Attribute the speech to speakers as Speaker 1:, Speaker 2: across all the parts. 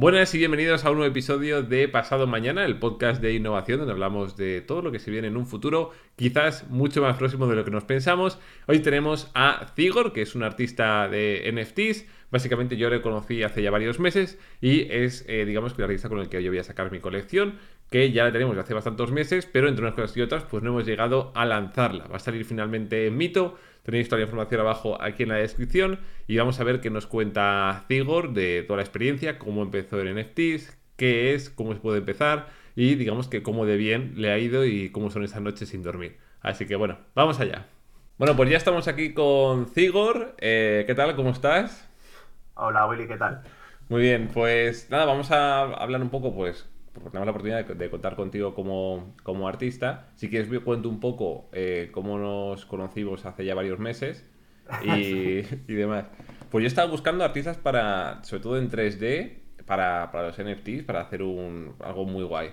Speaker 1: Buenas y bienvenidos a un nuevo episodio de Pasado Mañana, el podcast de innovación donde hablamos de todo lo que se viene en un futuro, quizás mucho más próximo de lo que nos pensamos. Hoy tenemos a Zigor, que es un artista de NFTs. Básicamente yo le conocí hace ya varios meses y es, eh, digamos, que el artista con el que yo voy a sacar mi colección, que ya la tenemos hace bastantes meses, pero entre unas cosas y otras, pues no hemos llegado a lanzarla. Va a salir finalmente en Mito Tenéis toda la información abajo aquí en la descripción y vamos a ver qué nos cuenta Zigor de toda la experiencia, cómo empezó en NFTs, qué es, cómo se puede empezar y digamos que cómo de bien le ha ido y cómo son esas noches sin dormir. Así que bueno, vamos allá. Bueno, pues ya estamos aquí con Zigor. Eh, ¿Qué tal? ¿Cómo estás?
Speaker 2: Hola Willy, ¿qué tal?
Speaker 1: Muy bien, pues nada, vamos a hablar un poco pues tenemos la oportunidad de, contar contigo como, artista. Si quieres, cuento un poco eh, cómo nos conocimos hace ya varios meses y, demás. Pues yo estaba buscando artistas para, sobre todo en 3D, para, los NFTs, para hacer un, algo muy guay.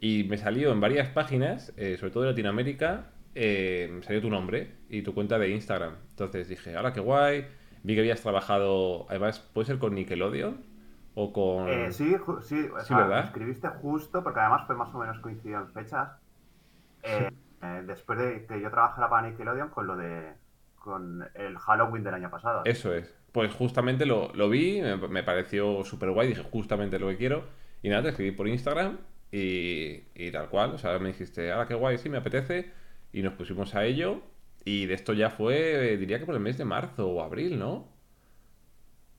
Speaker 1: Y me salió en varias páginas, eh, sobre todo de Latinoamérica, eh, me salió tu nombre y tu cuenta de Instagram. Entonces dije, ahora qué guay. Vi que habías trabajado, además, puede ser con Nickelodeon o con...
Speaker 2: Eh, sí, sí, escribiste justo, porque además fue más o menos coincidido en fechas. Eh, eh, después de que yo trabajara para Nickelodeon con lo de con el Halloween del año pasado.
Speaker 1: Eso es. Pues justamente lo, vi, me, pareció súper guay, dije justamente lo que quiero. Y nada, te escribí por Instagram y, y tal cual. O sea, me dijiste, ah, qué guay, sí, me apetece. Y nos pusimos a ello. Y de esto ya fue, diría que por el mes de marzo o abril, ¿no?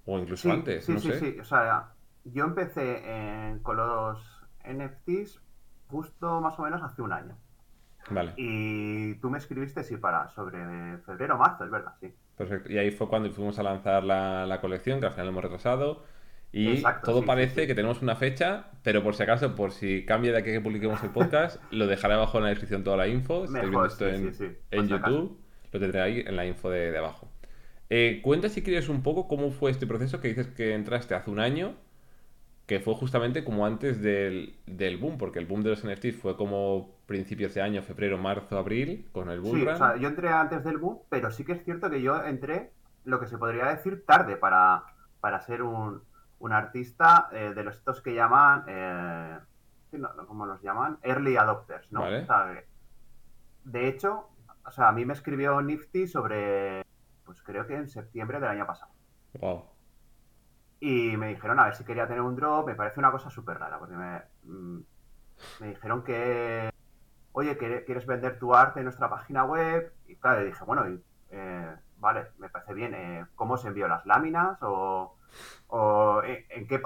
Speaker 1: O incluso antes,
Speaker 2: sí,
Speaker 1: no
Speaker 2: sí, Sí, o sea, yo empecé con los NFTs justo más o menos hace un año.
Speaker 1: Vale.
Speaker 2: Y tú me escribiste, sí, para sobre febrero o marzo, es verdad, sí.
Speaker 1: Perfecto. Y ahí fue cuando fuimos a lanzar la, colección, que al final hemos retrasado. Y todo parece que tenemos una fecha, pero por si acaso, por si cambia de aquí que publiquemos el podcast, lo dejaré abajo en la descripción toda la info. Si viendo esto en, YouTube, lo tendré ahí en la info de abajo. Eh, cuenta si quieres un poco cómo fue este proceso que dices que entraste hace un año, que fue justamente como antes del, boom, porque el boom de los NFTs fue como principios de año, febrero, marzo, abril, con el boom.
Speaker 2: Sí, o sea, yo entré antes del boom, pero sí que es cierto que yo entré, lo que se podría decir, tarde para, para ser un, artista eh, de los estos que llaman, eh, ¿cómo los llaman? Early adopters, ¿no? de hecho, o sea, a mí me escribió Nifty sobre pues creo que en septiembre del año pasado.
Speaker 1: Wow.
Speaker 2: Y me dijeron a ver si quería tener un drop. Me parece una cosa súper rara, porque me, mm, me dijeron que, oye, ¿quieres vender tu arte en nuestra página web? Y claro, le dije, bueno, eh, vale, me parece bien. Eh, ¿Cómo se envió las láminas? O, o eh, en qué...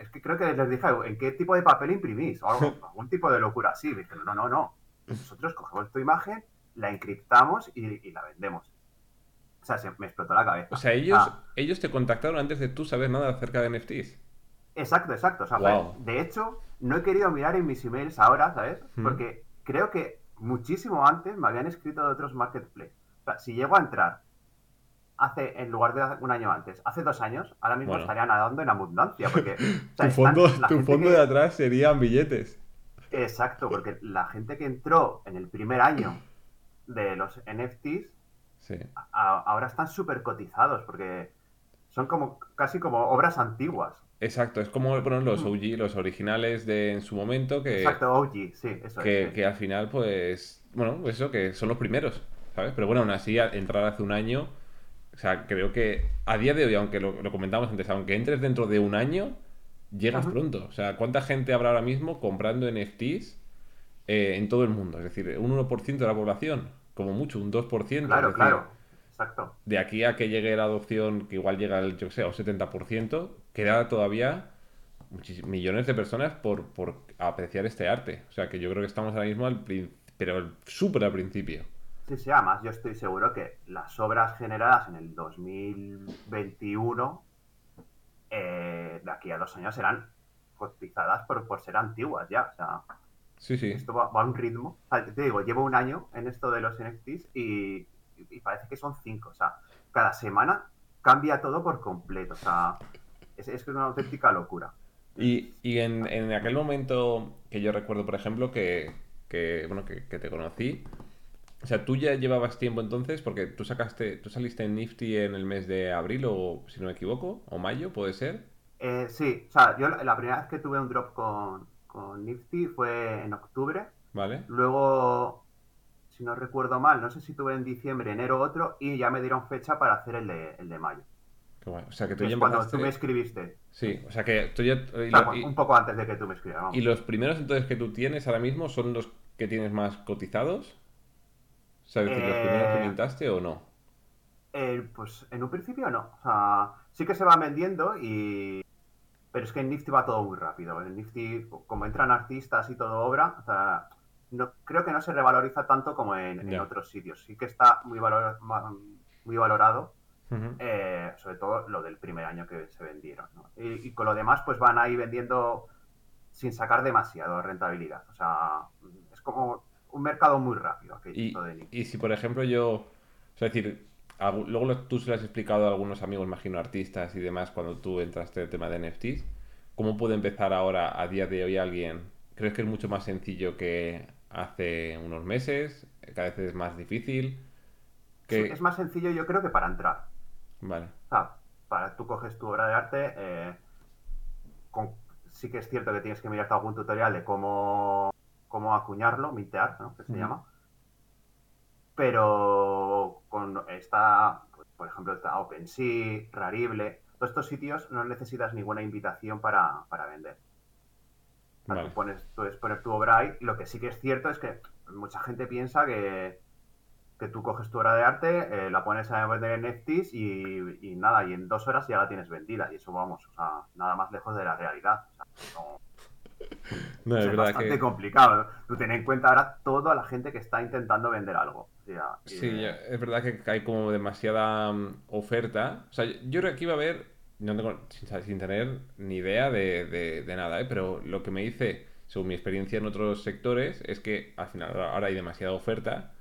Speaker 2: Es que creo que les dije, ¿en qué tipo de papel imprimís? O algún tipo de locura así. Me dijeron, no, no, no. Nosotros cogemos tu imagen, la encriptamos y la vendemos. O sea, se me explotó la cabeza.
Speaker 1: O sea, ellos, ah. ellos te contactaron antes de tú saber nada acerca de NFTs.
Speaker 2: Exacto, exacto. O sea, de hecho, no he querido mirar en mis emails ahora, ¿sabes? Porque creo que muchísimo antes me habían escrito de otros marketplaces. O sea, si llego a entrar hace, en lugar de un año antes, hace dos años, ahora mismo estaría nadando en abundancia. Porque,
Speaker 1: tu fondo, tu fondo de atrás serían billetes.
Speaker 2: Exacto, porque la gente que entró en el primer año de los NFTs ahora están súper cotizados porque son como casi como obras antiguas.
Speaker 1: Exacto, es como bueno, los. OG, los originales de en su momento que...
Speaker 2: Exacto, OG, sí, eso
Speaker 1: que,
Speaker 2: es.
Speaker 1: Que al final, pues, bueno, pues eso, que son los primeros, ¿sabes? Pero bueno, aún así, entrar hace un año, o sea, creo que a día de hoy, aunque lo, comentamos antes, aunque entres dentro de un año, llegas pronto. O sea, ¿cuánta gente habrá ahora mismo comprando NFTs eh, en todo el mundo? Es decir, un 1% de la población como mucho, un 2%.
Speaker 2: Claro, claro. Exacto.
Speaker 1: De aquí a que llegue la adopción, que igual llega al, yo sé, 70%, queda todavía millones de personas por, por apreciar este arte. O sea que yo creo que estamos ahora mismo al pero súper al principio.
Speaker 2: Sí, sí, además yo estoy seguro que las obras generadas en el 2021 eh, de aquí a dos años serán cotizadas por, por ser antiguas ya. O sea,
Speaker 1: Sí, sí.
Speaker 2: Esto va, a un ritmo. te digo, llevo un año en esto de los NFTs y, parece que son cinco. O sea, cada semana cambia todo por completo. O sea, es, es una auténtica locura.
Speaker 1: Y, en, aquel momento que yo recuerdo, por ejemplo, que, bueno, que, te conocí, o sea, tú ya llevabas tiempo entonces, porque tú sacaste, tú saliste en Nifty en el mes de abril, o si no me equivoco, o mayo, puede ser.
Speaker 2: Eh, sí, o sea, yo la, la primera vez que tuve un drop con, con Nifty fue en octubre.
Speaker 1: ¿Vale?
Speaker 2: Luego, si no recuerdo mal, no sé si tuve en diciembre, enero otro, y ya me dieron fecha para hacer el de, el de mayo.
Speaker 1: Qué guay. O sea, que tú ya
Speaker 2: es cuando
Speaker 1: empezaste...
Speaker 2: tú me escribiste.
Speaker 1: Sí, o sea, que tú ya...
Speaker 2: O sea,
Speaker 1: lo- y-
Speaker 2: un poco antes de que tú me escribieras. vamos.
Speaker 1: y los primeros entonces que tú tienes ahora mismo son los que tienes más cotizados? ¿Sabes decir, los primeros que
Speaker 2: Eh,
Speaker 1: mintaste o no?
Speaker 2: Eh, pues en un principio no. O sea, sí que se van vendiendo y... Pero es que en Nifty va todo muy rápido. En Nifty, como entran artistas y todo obra, o sea, no, creo que no se revaloriza tanto como en, otros sitios. Sí que está muy, valor- muy valorado, eh, sobre todo lo del primer año que se vendieron. ¿no? Y, y con lo demás, pues van ahí vendiendo sin sacar demasiado rentabilidad. O sea, es como un mercado muy rápido
Speaker 1: Y,
Speaker 2: de Nifty.
Speaker 1: y si, por ejemplo, yo. O sea, es decir, luego tú se lo has explicado a algunos amigos, imagino, artistas y demás, cuando tú entraste en el tema de NFTs. ¿Cómo puede empezar ahora, a día de hoy, alguien? ¿Crees que es mucho más sencillo que hace unos meses? ¿Cada vez es más difícil?
Speaker 2: Sí, es más sencillo yo creo que para entrar.
Speaker 1: Vale.
Speaker 2: O sea, para tú coges tu obra de arte, eh, con- sí que es cierto que tienes que mirarte algún tutorial de cómo, cómo acuñarlo, mintear, ¿no? Que se llama. Pero con esta, pues, por ejemplo, está OpenSea, Rarible, todos estos sitios no necesitas ninguna invitación para, para vender.
Speaker 1: Vale.
Speaker 2: tú pones, poner tu obra ahí. Lo que sí que es cierto es que mucha gente piensa que, que tú coges tu obra de arte, eh, la pones a vender en NFTs y, y nada, y en dos horas ya la tienes vendida. Y eso vamos, o sea, nada más lejos de la realidad. O sea, no-
Speaker 1: No,
Speaker 2: es,
Speaker 1: es verdad
Speaker 2: bastante
Speaker 1: que.
Speaker 2: complicado. Tú ten en cuenta ahora toda la gente que está intentando vender algo.
Speaker 1: Sí, ya- es verdad que hay como demasiada mm, oferta. O sea, yo creo que aquí va a haber, no tengo, sin, tener ni idea de, de- de nada, ¿eh? Pero lo que me dice, según mi experiencia en otros sectores, es que al final ahora hay demasiada oferta.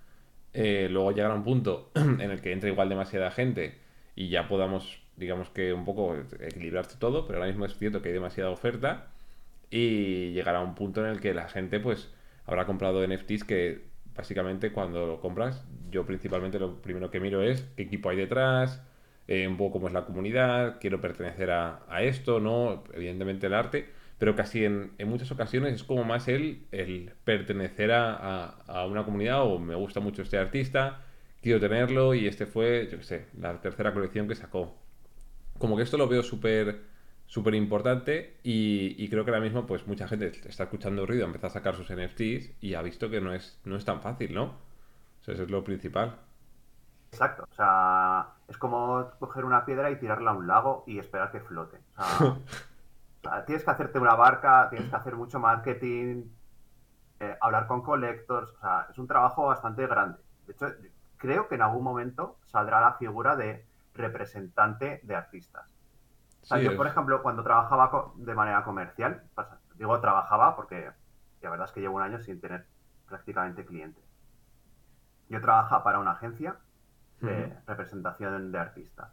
Speaker 1: Eh, luego llegará un punto en el que entre igual demasiada gente y ya podamos, digamos que un poco equilibrarse todo, pero ahora mismo es cierto que hay demasiada oferta y llegará un punto en el que la gente pues habrá comprado NFTs que básicamente cuando lo compras yo principalmente lo primero que miro es qué equipo hay detrás, eh, un poco cómo es la comunidad, quiero pertenecer a, a esto, ¿no? Evidentemente el arte, pero casi en, en muchas ocasiones es como más el, el pertenecer a, a- a una comunidad o me gusta mucho este artista, quiero tenerlo y este fue, yo qué sé, la tercera colección que sacó como que esto lo veo súper súper importante y, y creo que ahora mismo pues mucha gente está escuchando ruido, empieza a sacar sus NFTs y ha visto que no es, no es tan fácil, ¿no? O sea, eso es lo principal.
Speaker 2: Exacto. O sea, es como coger una piedra y tirarla a un lago y esperar que flote. O sea, o sea, tienes que hacerte una barca, tienes que hacer mucho marketing, eh, hablar con collectors. O sea, es un trabajo bastante grande. De hecho, creo que en algún momento saldrá la figura de representante de artistas. O sea,
Speaker 1: Sí,
Speaker 2: yo,
Speaker 1: es-
Speaker 2: por ejemplo, cuando trabajaba de manera comercial, pasa- digo trabajaba porque la verdad es que llevo un año sin tener prácticamente clientes. Yo trabajaba para una agencia de representación de artistas.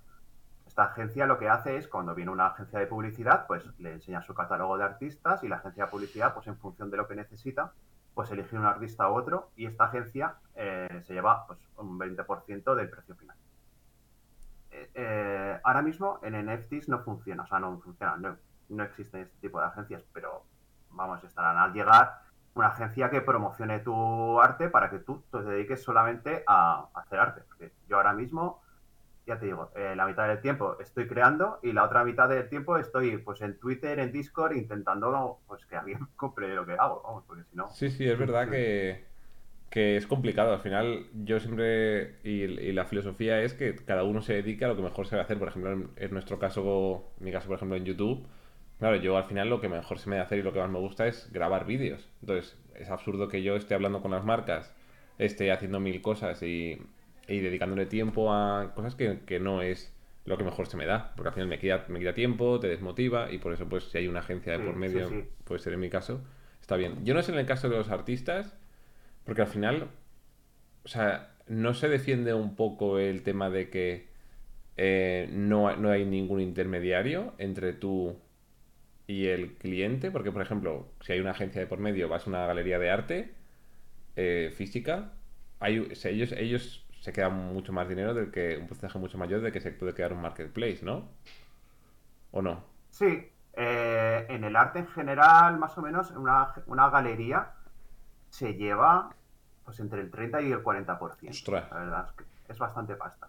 Speaker 2: Esta agencia lo que hace es, cuando viene una agencia de publicidad, pues le enseña su catálogo de artistas y la agencia de publicidad, pues en función de lo que necesita, pues elige un artista u otro y esta agencia eh, se lleva pues, un 20% del precio final. Eh, ahora mismo en NFTs no funciona, o sea, no funciona, no, no existen este tipo de agencias, pero vamos, estarán al llegar una agencia que promocione tu arte para que tú te dediques solamente a, a hacer arte. Porque yo ahora mismo, ya te digo, eh, la mitad del tiempo estoy creando y la otra mitad del tiempo estoy pues en Twitter, en Discord, intentando pues que alguien compre lo que hago, vamos, porque si no...
Speaker 1: Sí, sí, es verdad que, que es complicado. Al final, yo siempre, y, y la filosofía es que cada uno se dedique a lo que mejor se va a hacer. Por ejemplo, en, en nuestro caso, en mi caso, por ejemplo, en YouTube, claro, yo al final lo que mejor se me da hacer y lo que más me gusta es grabar vídeos. Entonces, es absurdo que yo esté hablando con las marcas, esté haciendo mil cosas y, y dedicándole tiempo a cosas que, que no es lo que mejor se me da. Porque al final me quita, me quita tiempo, te desmotiva y por eso, pues, si hay una agencia de por
Speaker 2: sí,
Speaker 1: medio,
Speaker 2: sí.
Speaker 1: puede ser en mi caso, está bien. Yo no sé en el caso de los artistas. Porque al final, o sea, no se defiende un poco el tema de que eh, no, no hay ningún intermediario entre tú y el cliente. Porque, por ejemplo, si hay una agencia de por medio, vas a una galería de arte eh, física, hay, ellos, ellos se quedan mucho más dinero del que un porcentaje mucho mayor de que se puede quedar un marketplace, ¿no? ¿O no?
Speaker 2: Sí, Eh, en el arte en general, más o menos, una, una galería se lleva pues entre el 30 y el 40%.
Speaker 1: Ostras.
Speaker 2: La verdad es que es bastante pasta.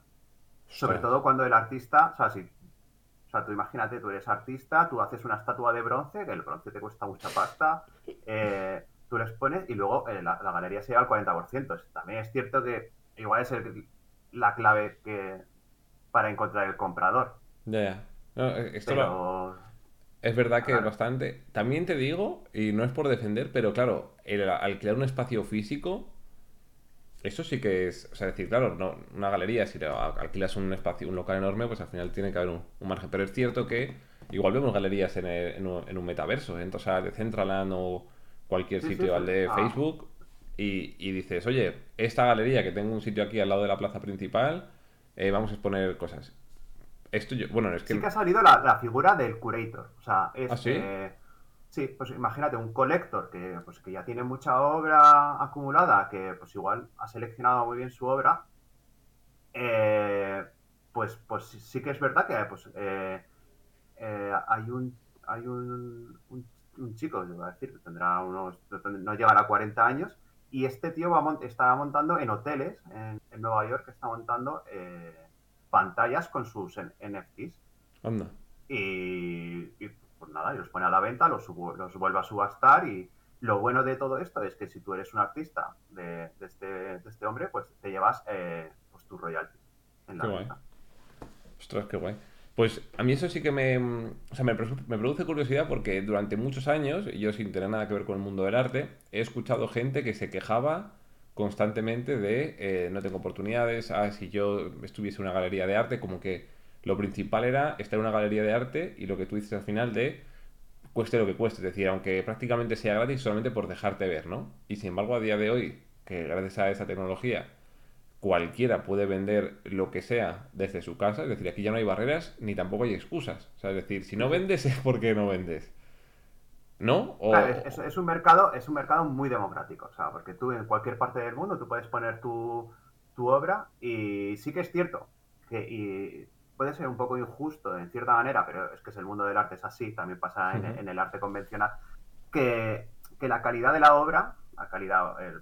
Speaker 2: Sobre todo cuando el artista, o sea, si, o sea, tú imagínate, tú eres artista, tú haces una estatua de bronce, que el bronce te cuesta mucha pasta, eh, tú les pones y luego eh, la, la, galería se lleva el 40%. También es cierto que igual es el, la clave que para encontrar el comprador.
Speaker 1: Ya. No, eh, esto
Speaker 2: Pero...
Speaker 1: lo- Es verdad que es bastante. También te digo, y no es por defender, pero claro, el alquilar un espacio físico, eso sí que es. O sea, decir, claro, no, una galería, si alquilas un espacio, un local enorme, pues al final tiene que haber un, un margen. Pero es cierto que igual vemos galerías en, el- en un, en un metaverso, ¿eh? entonces, o sea, de Centraland o cualquier sitio al de. Facebook, y, y dices, oye, esta galería que tengo un sitio aquí al lado de la plaza principal, eh, vamos a exponer cosas. Esto yo, bueno, es que.
Speaker 2: Sí que ha salido la, la figura del curator. O sea, es.
Speaker 1: ¿Ah, sí?
Speaker 2: eh, sí, pues imagínate un collector que, pues, que ya tiene mucha obra acumulada, que pues igual ha seleccionado muy bien su obra. eh, pues, pues sí- que es verdad que pues, eh, eh, hay un hay un, un, un chico, yo iba a decir, tendrá unos, no llegará a 40 años, y este tío va mont- está montando en hoteles en, en Nueva York, está montando eh, pantallas con sus NFTs.
Speaker 1: Anda.
Speaker 2: Y, y, pues nada, y los pone a la venta, los, los vuelve a subastar y lo bueno de todo esto es que si tú eres un artista de, de este, de este hombre, pues te llevas eh, pues tu royalty en la
Speaker 1: Qué guay.
Speaker 2: venta.
Speaker 1: Ostras, qué guay. Pues a mí eso sí que me, o sea, me, me produce curiosidad porque durante muchos años, yo sin tener nada que ver con el mundo del arte, he escuchado gente que se quejaba constantemente de eh, no tengo oportunidades, ah, si yo estuviese en una galería de arte, como que lo principal era estar en una galería de arte y lo que tú dices al final de cueste lo que cueste, es decir, aunque prácticamente sea gratis solamente por dejarte ver, ¿no? Y sin embargo, a día de hoy, que gracias a esa tecnología cualquiera puede vender lo que sea desde su casa, es decir, aquí ya no hay barreras ni tampoco hay excusas. O sea, es decir, si no vendes es porque no vendes. ¿No? O,
Speaker 2: Claro, es, un mercado, es un mercado muy democrático, o sea, porque tú en cualquier parte del mundo tú puedes poner tu, tu obra y sí que es cierto que y puede ser un poco injusto en cierta manera, pero es que es el mundo del arte es así, también pasa en, el arte convencional, que, que la calidad de la obra, la calidad el-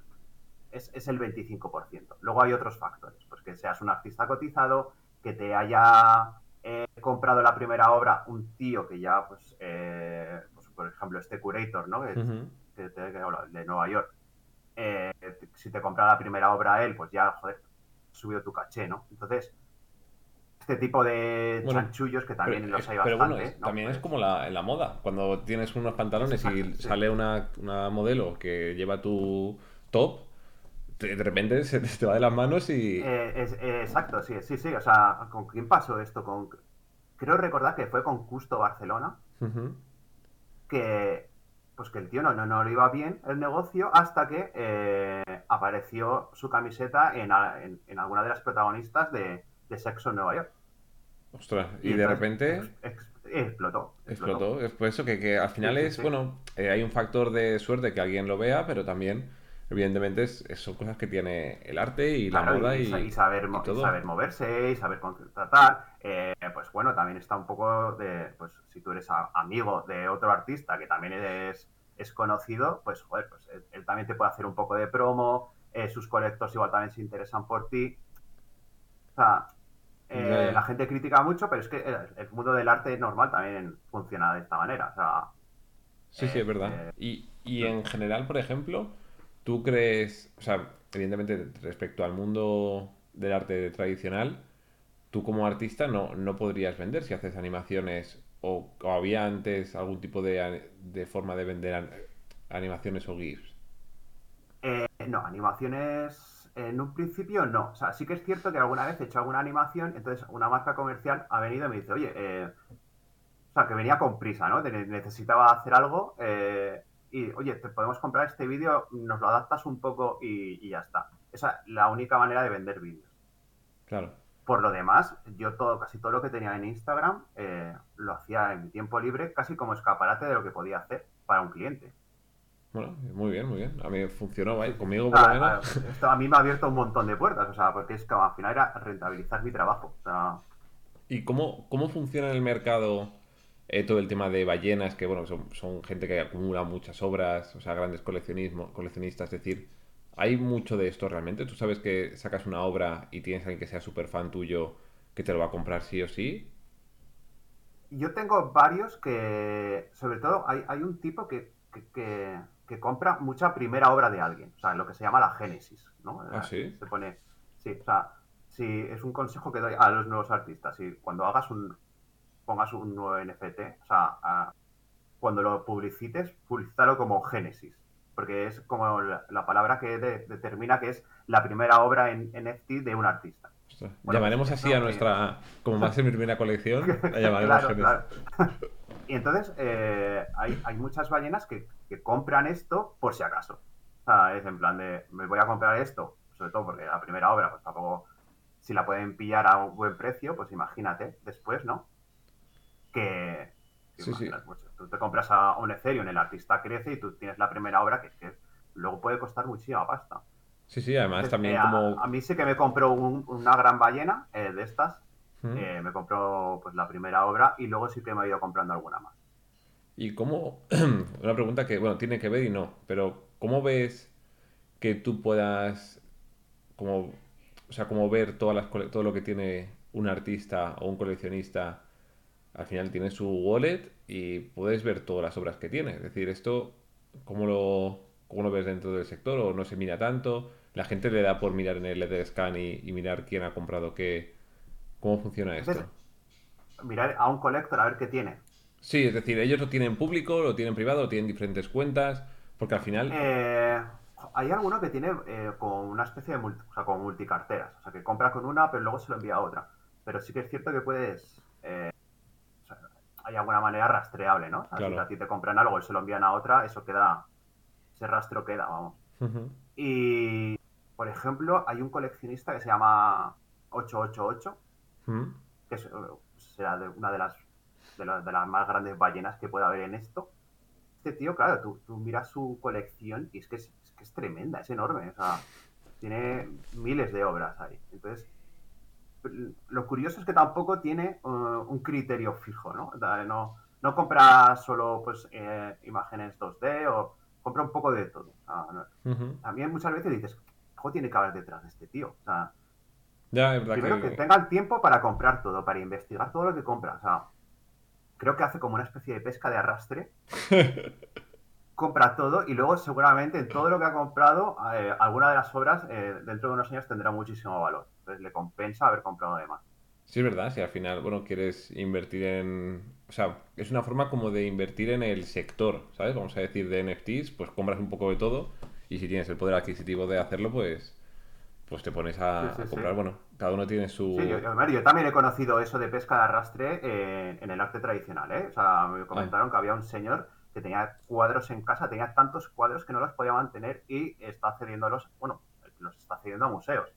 Speaker 2: es, es el 25%. Luego hay otros factores, pues que seas un artista cotizado, que te haya eh, comprado la primera obra un tío que ya, pues, eh, pues, por ejemplo, este Curator, ¿no? Que,
Speaker 1: Ujú.
Speaker 2: que que de Nueva York. Eh, si te compra la primera obra él, pues ya, joder, has subido tu caché, ¿no? Entonces, este tipo de
Speaker 1: Bueno,
Speaker 2: chanchullos que también
Speaker 1: Pero,
Speaker 2: los hay
Speaker 1: pero
Speaker 2: bastante,
Speaker 1: bueno, es-
Speaker 2: ¿no?
Speaker 1: también es
Speaker 2: Pues,
Speaker 1: como la, en la moda. Cuando tienes unos pantalones y
Speaker 2: sí.
Speaker 1: sale una, una modelo que lleva tu top, de repente se te, va de las manos y...
Speaker 2: eh, es- eh, exacto, sí, sí, sí. O sea, ¿con quién pasó esto? Con, creo recordar que fue con Custo Barcelona,
Speaker 1: Ujú.
Speaker 2: Que pues que el tío no, no, no le iba bien el negocio hasta que eh, apareció su camiseta en, a- en- en alguna de las protagonistas de, de Sexo en Nueva York.
Speaker 1: Ostras, y de repente...
Speaker 2: ex- ex- explotó,
Speaker 1: Explotó. Es por eso que, que al final
Speaker 2: sí,
Speaker 1: es,
Speaker 2: sí.
Speaker 1: bueno, eh, hay un factor de suerte que alguien lo vea, pero también, evidentemente, es, son cosas que tiene el arte y la
Speaker 2: Claro,
Speaker 1: moda
Speaker 2: y,
Speaker 1: y,
Speaker 2: y saber, mo-
Speaker 1: y todo.
Speaker 2: saber moverse y saber contratar. Eh, pues bueno, también está un poco de, pues si tú eres a- amigo de otro artista que también es, es conocido, pues joder, pues él, él también te puede hacer un poco de promo, eh, sus colectos igual también se interesan por ti. O sea, eh, la gente critica mucho, pero es que el, el mundo del arte normal también funciona de esta manera. O sea,
Speaker 1: Sí, sí, es verdad. Y, y en general, por ejemplo, ¿tú crees, o sea, evidentemente respecto al mundo del arte tradicional, tú como artista no, no podrías vender si haces animaciones o, había antes algún tipo de, de forma de vender an- animaciones o GIFs?
Speaker 2: Eh, no, animaciones en un principio no. O sea, sí que es cierto que alguna vez he hecho alguna animación, entonces una marca comercial ha venido y me dice, oye, eh, o sea, que venía con prisa, ¿no? Necesitaba hacer algo eh, oye, te podemos comprar este vídeo, nos lo adaptas un poco y, y ya está. Esa es la única manera de vender vídeos.
Speaker 1: Claro.
Speaker 2: Por lo demás, yo todo, casi todo lo que tenía en Instagram eh, lo hacía en mi tiempo libre, casi como escaparate de lo que podía hacer para un cliente.
Speaker 1: Bueno, muy bien, muy bien. A mí funcionó, vaya, conmigo por lo
Speaker 2: Ah,
Speaker 1: menos.
Speaker 2: ah, esto a mí me ha abierto un montón de puertas, o sea, porque es que al final era rentabilizar mi trabajo. O sea,
Speaker 1: ¿Y cómo, cómo funciona el mercado eh, todo el tema de ballenas, que bueno, son, son gente que acumula muchas obras, o sea, grandes coleccionismo, coleccionistas, es decir, ¿hay mucho de esto realmente? ¿Tú sabes que sacas una obra y tienes a alguien que sea súper fan tuyo que te lo va a comprar sí o sí?
Speaker 2: Yo tengo varios que, sobre todo, hay, hay un tipo que, que, que, que compra mucha primera obra de alguien, o sea, lo que se llama la génesis, ¿no?
Speaker 1: ¿Ah, sí?
Speaker 2: Se pone, sí, o sea, si es un consejo que doy a los nuevos artistas, si cuando hagas un, pongas un nuevo NFT, o sea, a- cuando lo publicites, publicítalo como génesis, porque es como la, la palabra que de- determina que es la primera obra en NFT de un artista. Bueno,
Speaker 1: llamaremos
Speaker 2: pues,
Speaker 1: así a nuestra, como va a ser mi primera colección, la llamaremos
Speaker 2: Claro,
Speaker 1: Génesis.
Speaker 2: claro. Y entonces eh, hay, hay muchas ballenas que, que compran esto por si acaso. O sea, es en plan de, me voy a comprar esto, sobre todo porque la primera obra, pues tampoco, si la pueden pillar a un buen precio, pues imagínate después, ¿no? Que, que
Speaker 1: Sí, sí.
Speaker 2: imaginas, tú te compras a un Ethereum, el artista crece y tú tienes la primera obra que, que luego puede costar muchísima pasta.
Speaker 1: Sí, sí, además
Speaker 2: Entonces,
Speaker 1: también
Speaker 2: eh, a-
Speaker 1: como...
Speaker 2: a, mí sí que me compró un- una gran ballena eh, de estas
Speaker 1: ¿Mm?
Speaker 2: eh, me compró pues la primera obra y luego sí que me he ido comprando alguna más.
Speaker 1: ¿Y cómo, una pregunta que, bueno, tiene que ver y no, pero ¿cómo ves que tú puedas, como, o sea, como ver todas las, todo lo que tiene un artista o un coleccionista, al final tiene su wallet y puedes ver todas las obras que tiene? Es decir, esto, ¿cómo lo, cómo lo ves dentro del sector o no se mira tanto? ¿La gente le da por mirar en el Ether Scan y, y mirar quién ha comprado qué? ¿Cómo funciona esto?
Speaker 2: Entonces, mirar a un colector a ver qué tiene.
Speaker 1: Sí, es decir, ellos lo tienen público, lo tienen privado, lo tienen diferentes cuentas, porque al final...
Speaker 2: Eh, hay alguno que tiene eh, como una especie de multi, o sea, como multicarteras, o sea, que compra con una pero luego se lo envía a otra. Pero sí que es cierto que puedes, eh, hay alguna manera rastreable, ¿no? O sea,
Speaker 1: Claro.
Speaker 2: Si a ti te compran algo y se lo envían a otra, eso queda, ese rastro queda, vamos.
Speaker 1: Ujú.
Speaker 2: Y, por ejemplo, hay un coleccionista que se llama 888,
Speaker 1: ¿Mm?
Speaker 2: que es, será de una de las, de, las, de las más grandes ballenas que puede haber en esto. Este tío, claro, tú, tú miras su colección y es que es, es que es tremenda, es enorme. O sea, tiene miles de obras ahí. Entonces, lo curioso es que tampoco tiene uh, un criterio fijo, ¿no? No, no compra solo pues, eh, imágenes 2D o compra un poco de todo.
Speaker 1: Ujú.
Speaker 2: también muchas veces dices, ¿cómo tiene que haber detrás de este tío? O sea,
Speaker 1: Ya, es verdad
Speaker 2: Primero
Speaker 1: que...
Speaker 2: que tengan tiempo para comprar todo, para investigar todo lo que compra. O sea, creo que hace como una especie de pesca de arrastre. compra todo y luego seguramente en todo lo que ha comprado, eh, alguna de las obras eh, dentro de unos años tendrá muchísimo valor. Entonces le compensa haber comprado de más.
Speaker 1: Sí, es verdad, si al final, bueno, quieres invertir en... O sea, es una forma como de invertir en el sector, ¿sabes? Vamos a decir de NFTs, pues compras un poco de todo y si tienes el poder adquisitivo de hacerlo, pues pues te pones a,
Speaker 2: Sí, sí,
Speaker 1: a
Speaker 2: sí.
Speaker 1: comprar. Bueno, cada uno tiene su...
Speaker 2: Sí, yo, yo también he conocido eso de pesca de arrastre eh, en el arte tradicional, ¿eh? O sea, me comentaron que había un señor que tenía cuadros en casa, tenía tantos cuadros que no los podía mantener y está cediéndolos, bueno, los está cediendo a museos.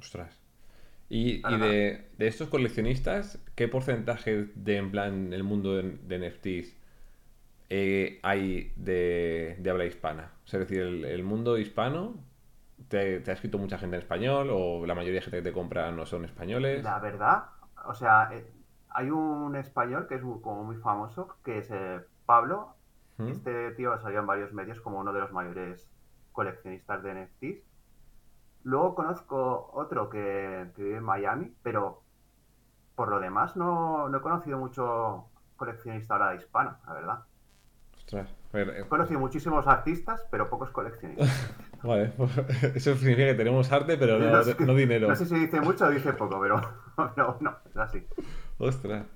Speaker 1: Ostras. Y, de, de estos coleccionistas, ¿qué porcentaje de, en plan, el mundo de, de NFTs eh, hay de, de habla hispana? O sea, es decir, el, el mundo hispano, te, te ha escrito mucha gente en español o la mayoría de gente que te compra no son españoles?
Speaker 2: La verdad, o sea, eh, hay un español que es muy- como muy famoso, que es eh, Pablo.
Speaker 1: ¿Mm?
Speaker 2: Este tío salió en varios medios como uno de los mayores coleccionistas de NFTs. Luego conozco otro que, que vive en Miami, pero por lo demás no, no he conocido mucho coleccionista ahora de hispano, la verdad.
Speaker 1: Ostras. Eh,
Speaker 2: He conocido muchísimos artistas, pero pocos coleccionistas.
Speaker 1: vale, eso significa que tenemos arte, pero no,
Speaker 2: No
Speaker 1: no dinero.
Speaker 2: No sé si dice mucho o dice poco, pero, pero no, es así.
Speaker 1: Ostras.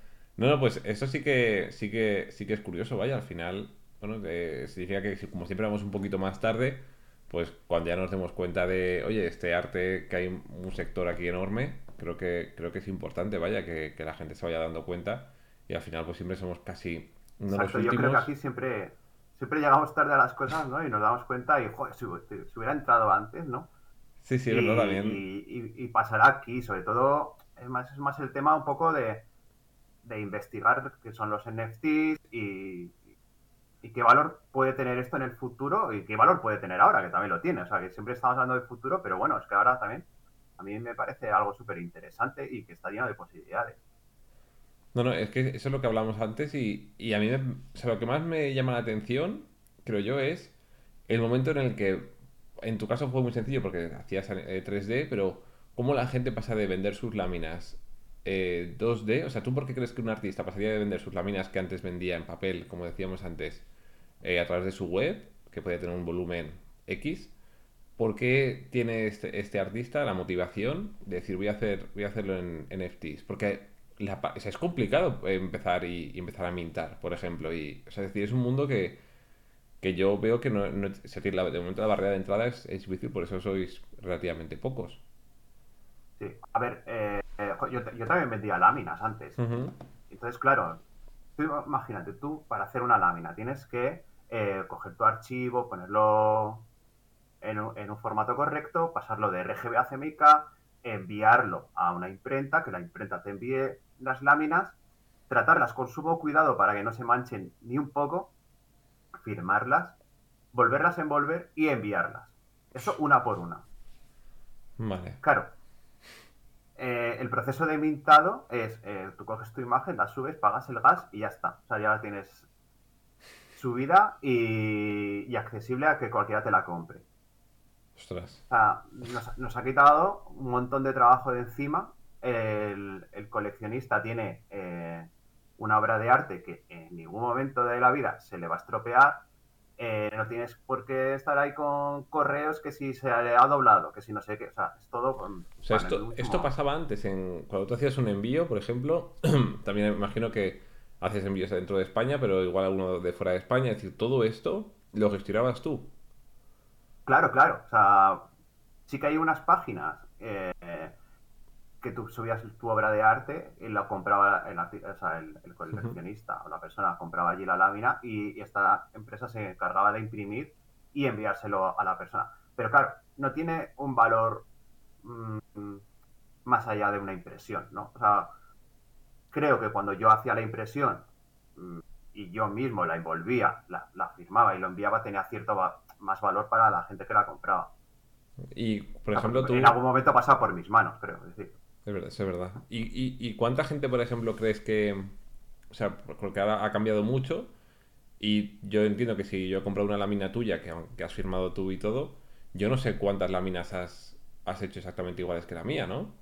Speaker 1: No, no, pues eso sí que sí que sí que es curioso, vaya, al final, bueno, eh, significa que como siempre vamos un poquito más tarde, pues cuando ya nos demos cuenta de, oye, este arte, que hay un sector aquí enorme, creo que creo que es importante, vaya, que, que la gente se vaya dando cuenta y al final pues siempre somos casi uno de los
Speaker 2: Exacto, yo creo que aquí siempre, siempre llegamos tarde a las cosas, ¿no? Y nos damos cuenta y, joder, si, si hubiera entrado antes, ¿no?
Speaker 1: Sí, sí, es
Speaker 2: y,
Speaker 1: verdad también.
Speaker 2: y- y- y pasará aquí, sobre todo, es más, es más el tema un poco de, de investigar qué son los NFTs y, qué valor puede tener esto en el futuro y qué valor puede tener ahora, que también lo tiene. O sea, que siempre estamos hablando del futuro, pero bueno, es que ahora también a mí me parece algo súper interesante y que está lleno de posibilidades.
Speaker 1: No, no, es que eso es lo que hablamos antes y, a mí me- o sea, lo que más me llama la atención, creo yo, es el momento en el que, en tu caso fue muy sencillo porque hacías eh, 3D, pero cómo la gente pasa de vender sus láminas eh, 2D, o sea, ¿tú por qué crees que un artista pasaría de vender sus láminas que antes vendía en papel, como decíamos antes, eh, a través de su web, que podía tener un volumen X? ¿Por qué tiene este, este artista la motivación de decir voy a hacer, voy a hacerlo en NFTs? Porque la es complicado empezar y, empezar a mintar, por ejemplo. Y, es decir, es un mundo que, que yo veo que no, no- es decir, la- de momento la barrera de entrada es, es difícil, por eso sois relativamente pocos.
Speaker 2: Sí. A ver, eh, eh, yo, yo también vendía láminas antes. Entonces, claro, tú imagínate, tú para hacer una lámina tienes que eh, coger tu archivo, ponerlo en un, en un formato correcto, pasarlo de RGB a CMYK, enviarlo a una imprenta, que la imprenta te envíe las láminas, tratarlas con sumo cuidado para que no se manchen ni un poco, firmarlas, volverlas a envolver y enviarlas. Eso una por una.
Speaker 1: Vale.
Speaker 2: Claro, eh, el proceso de mintado es, eh, tú coges tu imagen, la subes, pagas el gas y ya está. O sea, ya la tienes subida y, y accesible a que cualquiera te la compre.
Speaker 1: Ostras.
Speaker 2: O sea, nos, nos ha quitado un montón de trabajo de encima. El, el coleccionista tiene eh, una obra de arte que en ningún momento de la vida se le va a estropear. Eh, no tienes por qué estar ahí con correos que si se ha doblado, que si no sé qué. O sea, es todo con.
Speaker 1: O sea, esto,
Speaker 2: último-
Speaker 1: esto pasaba antes, en, cuando tú hacías un envío, por ejemplo, también me imagino que haces envíos dentro de España, pero igual alguno de fuera de España, es decir, todo esto lo gestionabas tú.
Speaker 2: Claro, claro. O sea, sí que hay unas páginas eh, que tú subías tu obra de arte y la compraba el, o sea, el, el coleccionista o la persona compraba allí la lámina y, y esta empresa se encargaba de imprimir y enviárselo a la persona. Pero claro, no tiene un valor mm, más allá de una impresión, ¿no? O sea, creo que cuando yo hacía la impresión mm, y yo mismo la envolvía, la, la firmaba y lo enviaba, tenía cierto va- más valor para la gente que la compraba.
Speaker 1: Y, por ejemplo, tú...
Speaker 2: En algún momento pasa por mis manos, creo. Es decir,
Speaker 1: Es verdad, es verdad. ¿Y, y, y cuánta gente, por ejemplo, crees que... O sea, porque ahora ha cambiado mucho y yo entiendo que si yo he comprado una lámina tuya que, que has firmado tú y todo, yo no sé cuántas láminas has, has hecho exactamente iguales que la mía, ¿no?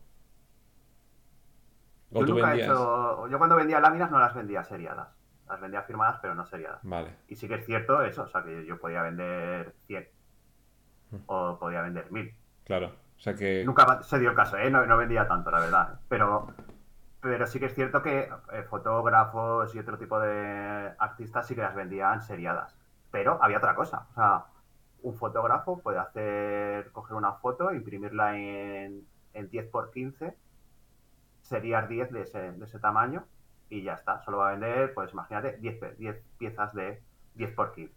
Speaker 2: Yo nunca he hecho. Yo cuando vendía láminas no las vendía seriadas. Las vendía firmadas, pero no seriadas.
Speaker 1: Vale.
Speaker 2: Y sí que es cierto eso, o sea, que yo podía vender 100 o podía vender 1000.
Speaker 1: Claro. O sea que...
Speaker 2: Nunca se dio el caso, ¿eh? No, no vendía tanto, la verdad. Pero, pero sí que es cierto que eh, fotógrafos y otro tipo de artistas sí que las vendían seriadas. Pero había otra cosa. O sea, un fotógrafo puede hacer, coger una foto, imprimirla en, en 10 por 15, seriar 10 de ese, de ese tamaño y ya está. Solo va a vender, pues imagínate, 10, pe- 10 piezas de 10 por 15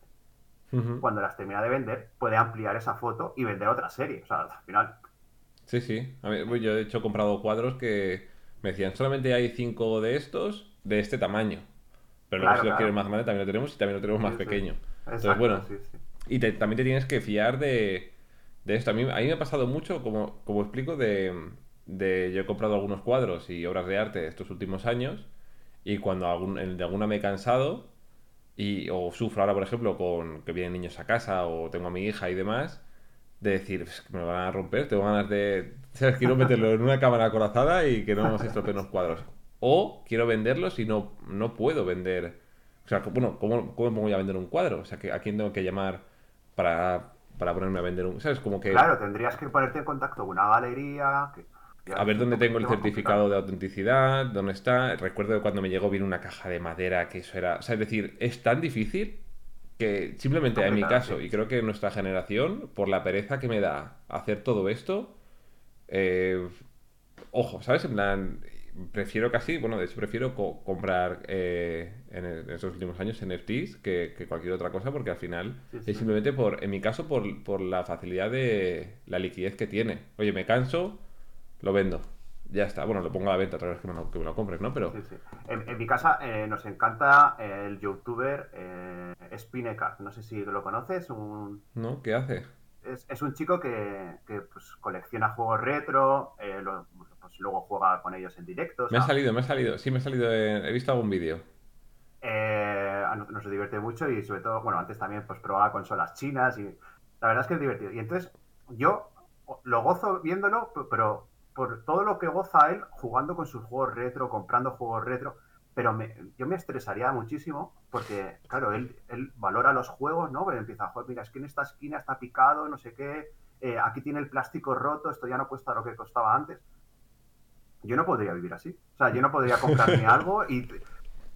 Speaker 1: Ujú.
Speaker 2: cuando las termina de vender, puede ampliar esa foto y vender otra serie. O sea, al final,
Speaker 1: Sí, sí. A mí- yo de hecho he comprado cuadros que me decían, solamente hay cinco de estos de este tamaño. Pero luego
Speaker 2: Claro,
Speaker 1: si lo quieres más grande también lo tenemos y también lo tenemos más
Speaker 2: Sí,
Speaker 1: pequeño. Entonces, bueno,
Speaker 2: sí,
Speaker 1: y te- también te tienes que fiar de, de esto. A mí, a mí me ha pasado mucho, como, como explico, de, de yo he comprado algunos cuadros y obras de arte estos últimos años y cuando algún- de alguna me he cansado y, o sufro ahora, por ejemplo, con que vienen niños a casa o tengo a mi hija y demás, de decir, "Es que me lo van a romper, tengo ganas de, ¿sabes? Quiero meterlo en una cámara acorazada y que no se estropeen los cuadros. O quiero venderlos y no, no puedo vender. O sea, bueno, ¿cómo, ¿cómo me voy a vender un cuadro? O sea, ¿a quién tengo que llamar para, para ponerme a vender un... ¿Sabes? Como que...
Speaker 2: Claro, tendrías que ponerte en contacto con una galería. que-
Speaker 1: A ver dónde tengo el certificado de autenticidad, dónde está. Recuerdo que cuando me llegó viene una caja de madera, que eso era. O sea, es decir, es tan difícil que simplemente en mi caso, y creo que en nuestra generación, por la pereza que me da hacer todo esto, eh, ojo, ¿sabes? En plan, prefiero casi, bueno, de hecho prefiero co- comprar eh, en, el- en estos últimos años NFTs que, que cualquier otra cosa, porque al final
Speaker 2: Sí, sí.
Speaker 1: es simplemente por, en mi caso, por, por la facilidad de la liquidez que tiene. Oye, me canso, lo vendo. Ya está. Bueno, lo pongo a la venta otra vez que me lo, que me lo compres, ¿no? Pero
Speaker 2: Sí, sí. En, en mi casa eh, nos encanta el youtuber eh, Spinecart. No sé si lo conoces. Un,
Speaker 1: ¿no? ¿Qué hace?
Speaker 2: es, es un chico que, que, pues, colecciona juegos retro, eh, lo- pues, luego juega con ellos en directo.
Speaker 1: Me ha salido, me ha salido. Sí, me ha salido. en- He visto algún vídeo.
Speaker 2: eh, nos divierte mucho y sobre todo, bueno, antes también pues probaba consolas chinas y la verdad es que es divertido. Y entonces yo lo gozo viéndolo, pero por todo lo que goza él jugando con sus juegos retro, comprando juegos retro, pero me- yo me estresaría muchísimo porque, claro, él, él valora los juegos, ¿no? Porque empieza, joder, mira, es que en esta esquina está picado, no sé qué, eh, aquí tiene el plástico roto, esto ya no cuesta lo que costaba antes. Yo no podría vivir así. O sea, yo no podría comprarme algo y,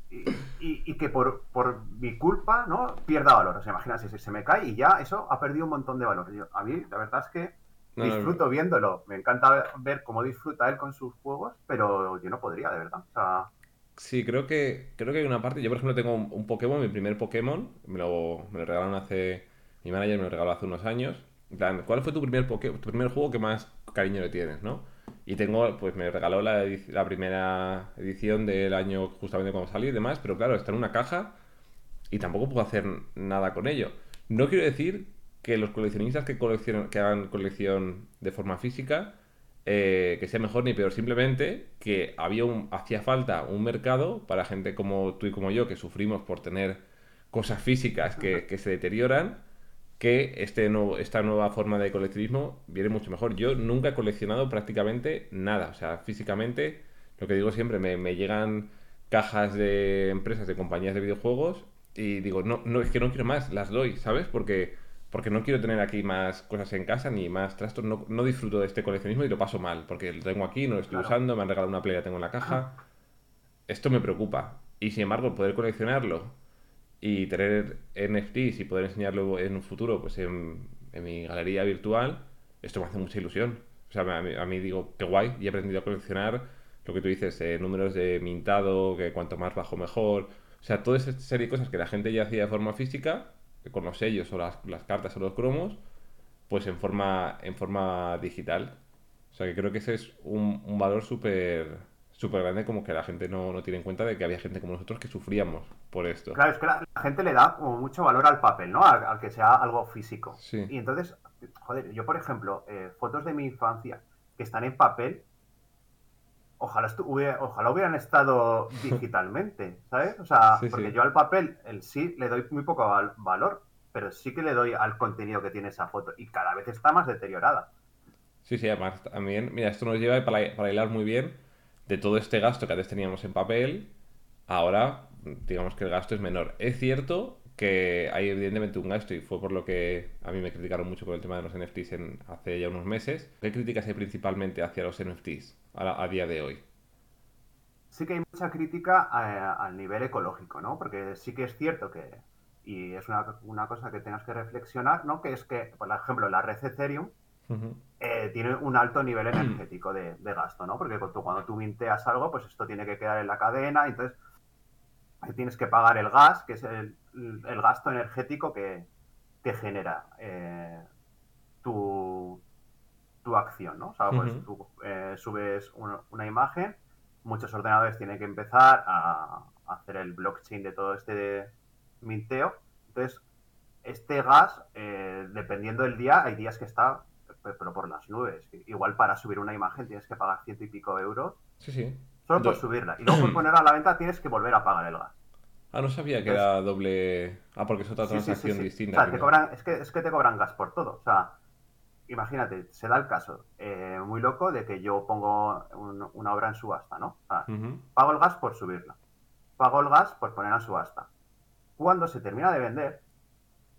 Speaker 2: y, y- y que por, por mi culpa, ¿no? Pierda valor. O sea, imagina si se, se me cae y ya eso ha perdido un montón de valor. Yo- a mí, la verdad es que
Speaker 1: No, no,
Speaker 2: disfruto viéndolo. Me encanta ver, cómo disfruta él con sus juegos, pero yo no podría, de verdad. O sea,
Speaker 1: Sí, creo que, creo que hay una parte. Yo, por ejemplo, tengo un, un Pokémon, mi primer Pokémon. Me lo, me lo regalaron hace. Mi manager me lo regaló hace unos años. En plan, ¿cuál fue tu primer, Poké- tu primer juego que más cariño le tienes, no? Y tengo, pues me regaló la, la primera edición del año justamente cuando salí y demás, pero claro, está en una caja y tampoco puedo hacer nada con ello. No quiero decir que los coleccionistas que, coleccionan, que hagan colección de forma física eh, que sea mejor ni peor, simplemente que había un, hacía falta un mercado para gente como tú y como yo que sufrimos por tener cosas físicas que, que se deterioran, que este nuevo, esta nueva forma de coleccionismo viene mucho mejor. Yo nunca he coleccionado prácticamente nada, o sea, físicamente, lo que digo siempre, me, me llegan cajas de empresas, de compañías de videojuegos y digo, no, no, es que no quiero más, las doy, ¿sabes? Porque, porque no quiero tener aquí más cosas en casa ni más trastos, no, no disfruto de este coleccionismo y lo paso mal, porque lo tengo aquí, no lo estoy
Speaker 2: Claro.
Speaker 1: usando, me han regalado una Play, la tengo en la caja. Esto me preocupa. Y sin embargo, poder coleccionarlo y tener NFTs y poder enseñarlo en un futuro, pues en, en mi galería virtual, esto me hace mucha ilusión. O sea, a mí, a mí digo, qué guay, y he aprendido a coleccionar lo que tú dices, eh, números de mintado, que cuanto más bajo mejor. O sea, toda esa serie de cosas que la gente ya hacía de forma física, con los sellos o las, las cartas o los cromos, pues en forma, en forma digital. O sea, que creo que ese es un, un valor súper súper grande como que la gente no, no tiene en cuenta de que había gente como nosotros que sufríamos por esto.
Speaker 2: claro, es que la, la gente le da como mucho valor al papel, ¿no? Al, al que sea algo físico.
Speaker 1: Sí.
Speaker 2: Y entonces, joder, yo por ejemplo, eh, fotos de mi infancia que están en papel, ojalá, hubiera- ojalá hubieran estado digitalmente, ¿sabes? O sea,
Speaker 1: Sí,
Speaker 2: porque
Speaker 1: sí.
Speaker 2: yo al papel el sí le doy muy poco val- valor, pero sí que le doy al contenido que tiene esa foto y cada vez está más deteriorada.
Speaker 1: Sí, sí, además también, mira, esto nos lleva para, para hilar muy bien de todo este gasto que antes teníamos en papel, ahora digamos que el gasto es menor. Es cierto que hay evidentemente un gasto y fue por lo que a mí me criticaron mucho por el tema de los NFTs en, hace ya unos meses. ¿Qué críticas hay principalmente hacia los NFTs a, a día de hoy?
Speaker 2: sí que hay mucha crítica eh, al nivel ecológico, ¿no? Porque sí que es cierto que, y es una, una cosa que tengas que reflexionar, ¿no? Que es que, por ejemplo, la red Ethereum eh, tiene un alto nivel energético de, de gasto, ¿no? Porque cuando tú, cuando tú minteas algo, pues esto tiene que quedar en la cadena, entonces tienes que pagar el gas, que es el, el gasto energético que, que genera eh, tu, tu acción, ¿no? O sea, pues tú eh, subes una, una imagen, muchos ordenadores tienen que empezar a, a hacer el blockchain de todo este minteo, entonces este gas, eh, dependiendo del día, hay días que está pe- pero por las nubes. Igual para subir una imagen tienes que pagar ciento y pico euros
Speaker 1: Sí, sí.
Speaker 2: solo por subirla. Y luego por ponerla a la venta tienes que volver a pagar el gas.
Speaker 1: Ah, no sabía que era doble... Ah, porque es otra
Speaker 2: Sí, sí, sí,
Speaker 1: transacción
Speaker 2: sí.
Speaker 1: distinta.
Speaker 2: O sea, te cobran, es, que, es que te cobran gas por todo. O sea, imagínate, se da el caso eh, muy loco de que yo pongo un- una obra en subasta, ¿no? O sea,
Speaker 1: Ujú.
Speaker 2: pago el gas por subirla. Pago el gas por poner en subasta. Cuando se termina de vender,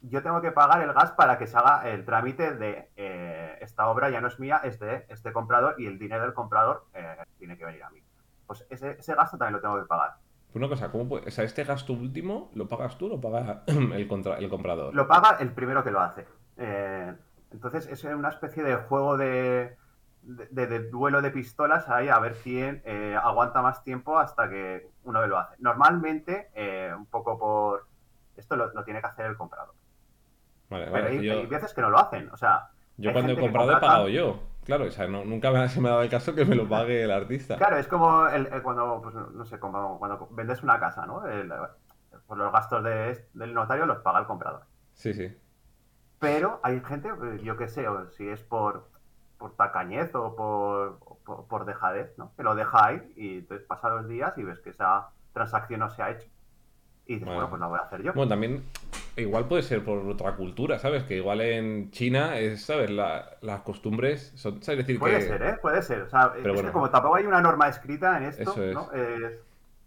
Speaker 2: yo tengo que pagar el gas para que se haga el trámite de eh, esta obra ya no es mía, es de este comprador y el dinero del comprador eh, tiene que venir a mí. Pues ese, ese gasto también lo tengo que pagar.
Speaker 1: Pues una cosa, ¿cómo puede- O sea, este gasto último, ¿lo pagas tú o lo paga el, contra- el comprador?
Speaker 2: Lo paga el primero que lo hace. Eh, entonces es una especie de juego de, de, de duelo de pistolas ahí a ver quién eh, aguanta más tiempo hasta que uno lo hace. Normalmente, eh, un poco por... Esto lo, lo tiene que hacer el comprador.
Speaker 1: Vale,
Speaker 2: Pero
Speaker 1: vale.
Speaker 2: hay,
Speaker 1: Yo,
Speaker 2: hay veces que no lo hacen. O sea,
Speaker 1: yo cuando he comprado he pagado yo. Claro, o sea, no- nunca me, se me ha dado el caso que me lo pague el artista.
Speaker 2: Claro, es como el- el cuando, pues, no sé, como cuando vendes una casa, ¿no? El- pues los gastos de- del notario los paga el comprador.
Speaker 1: Sí, sí.
Speaker 2: Pero hay gente, eh, yo qué sé, si es por por tacañez o por, por, dejadez, ¿no? Que lo deja ahí y entonces pasa los días y ves que esa transacción no se ha hecho. Y dices, bueno, pues la voy a hacer yo.
Speaker 1: Bueno, también igual puede ser por otra cultura, ¿sabes? Que igual en China es, ¿sabes? las costumbres son, ¿sabes? Decir
Speaker 2: puede ser, ¿eh? Puede ser. O sea, es que como tampoco hay una norma escrita en esto, ¿no?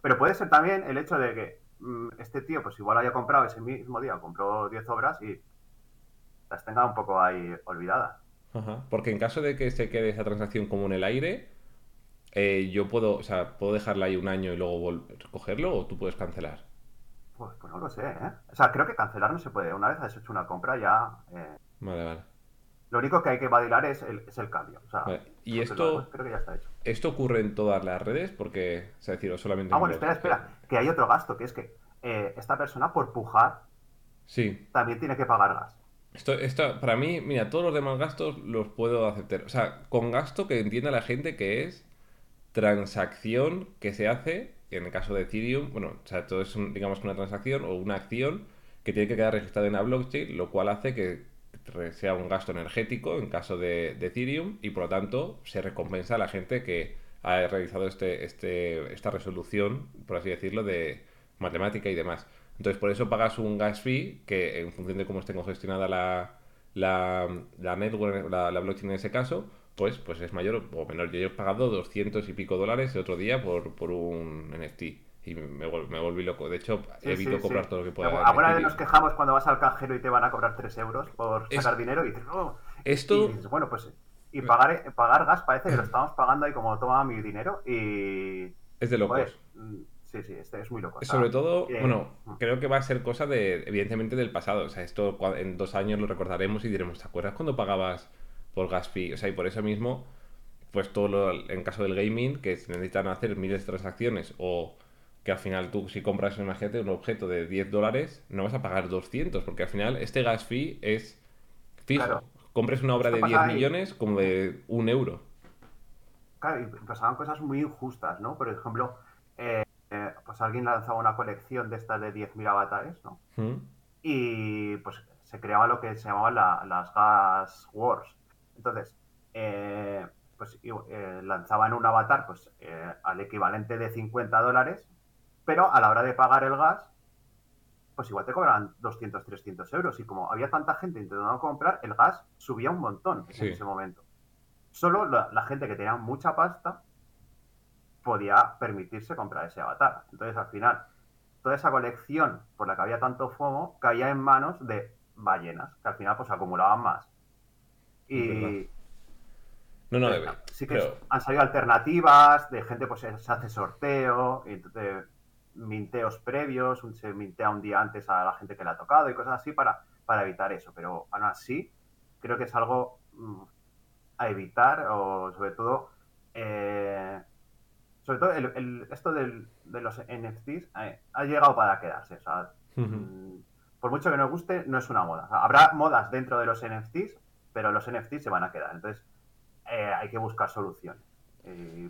Speaker 2: Pero puede ser también el hecho de que mm, este tío, pues igual haya comprado ese mismo día, compró 10 obras y las tenga un poco ahí olvidadas.
Speaker 1: Ajá. Porque en caso de que se quede esa transacción como en el aire, eh, yo puedo, o sea, puedo dejarla ahí un año y luego cogerlo o tú puedes cancelar.
Speaker 2: Pues, pues, no lo sé, ¿eh? O sea, creo que cancelar no se puede. Una vez has hecho una compra ya... Eh,
Speaker 1: vale, vale.
Speaker 2: Lo único que hay que vadilar es el, es el cambio. O sea,
Speaker 1: Y esto,
Speaker 2: creo que ya está hecho.
Speaker 1: ¿Esto ocurre en todas las redes? Porque, o sea, decir, solamente...
Speaker 2: Ah, bueno, espera, espera. Que hay otro gasto, que es que eh, esta persona por pujar
Speaker 1: sí.
Speaker 2: también tiene que pagar gas.
Speaker 1: Esto, esto, para mí, mira, todos los demás gastos los puedo aceptar. O sea, con gasto que entienda la gente que es transacción que se hace en el caso de Ethereum, bueno, o sea, todo es, digamos, una transacción o una acción que tiene que quedar registrada en la blockchain, lo cual hace que sea un gasto energético en caso de, Ethereum y por lo tanto se recompensa a la gente que ha realizado este, este, esta resolución, por así decirlo, de matemática y demás. Entonces, por eso pagas un gas fee que en función de cómo esté gestionada la, la, la network, la, la blockchain en ese caso, pues, pues es mayor o menor. Yo he pagado 200 y pico dólares el otro día por, por un NFT y me, me volví loco. De hecho, evito cobrar todo lo que pueda.
Speaker 2: Alguna vez nos quejamos cuando vas al cajero y te van a cobrar 3 euros por sacar dinero y dices, oh".
Speaker 1: Esto...
Speaker 2: Y bueno, pues... Y pagar, pagar gas parece que lo estamos pagando ahí como toma mi dinero y...
Speaker 1: Es de locos.
Speaker 2: Sí, sí, este es muy loco.
Speaker 1: Sobre todo, bueno, mm. creo que va a ser cosa de, evidentemente, del pasado. O sea, esto en dos años lo recordaremos y diremos, ¿te acuerdas cuando pagabas por gas fee. O sea, y por eso mismo, pues todo lo, en caso del gaming, que se necesitan hacer miles de transacciones o que al final tú si compras, imagínate, un objeto de 10 dólares, no vas a pagar 200, porque al final este gas fee es fijo. Compres una obra de 10 millones como de un euro.
Speaker 2: Claro, y pasaban cosas muy injustas, ¿no? Por ejemplo, eh, eh, pues alguien lanzaba una colección de estas de 10.000 avatares, ¿no? ¿Mm? Y pues se creaba lo que se llamaban las gas wars, entonces, eh, pues eh, lanzaban un avatar pues, al equivalente de 50 dólares, pero a la hora de pagar el gas, pues igual te cobran 200, 300 euros. Y como había tanta gente intentando comprar, el gas subía un montón en ese momento. Solo la, gente que tenía mucha pasta podía permitirse comprar ese avatar. Entonces, al final, toda esa colección por la que había tanto FOMO caía en manos de ballenas, que al final pues acumulaban más. Y.
Speaker 1: No, no,
Speaker 2: sí que han salido alternativas de gente, pues se hace sorteo, entonces minteos previos, se mintea un día antes a la gente que le ha tocado y cosas así para, para evitar eso. Pero aún así, creo que es algo mm, a evitar, o sobre todo, eh, sobre todo el, esto de los NFTs eh, ha llegado para quedarse. O sea, mm, por mucho que nos guste, no es una moda. habrá modas dentro de los NFTs, pero los NFTs se van a quedar. Entonces, eh, hay que buscar soluciones.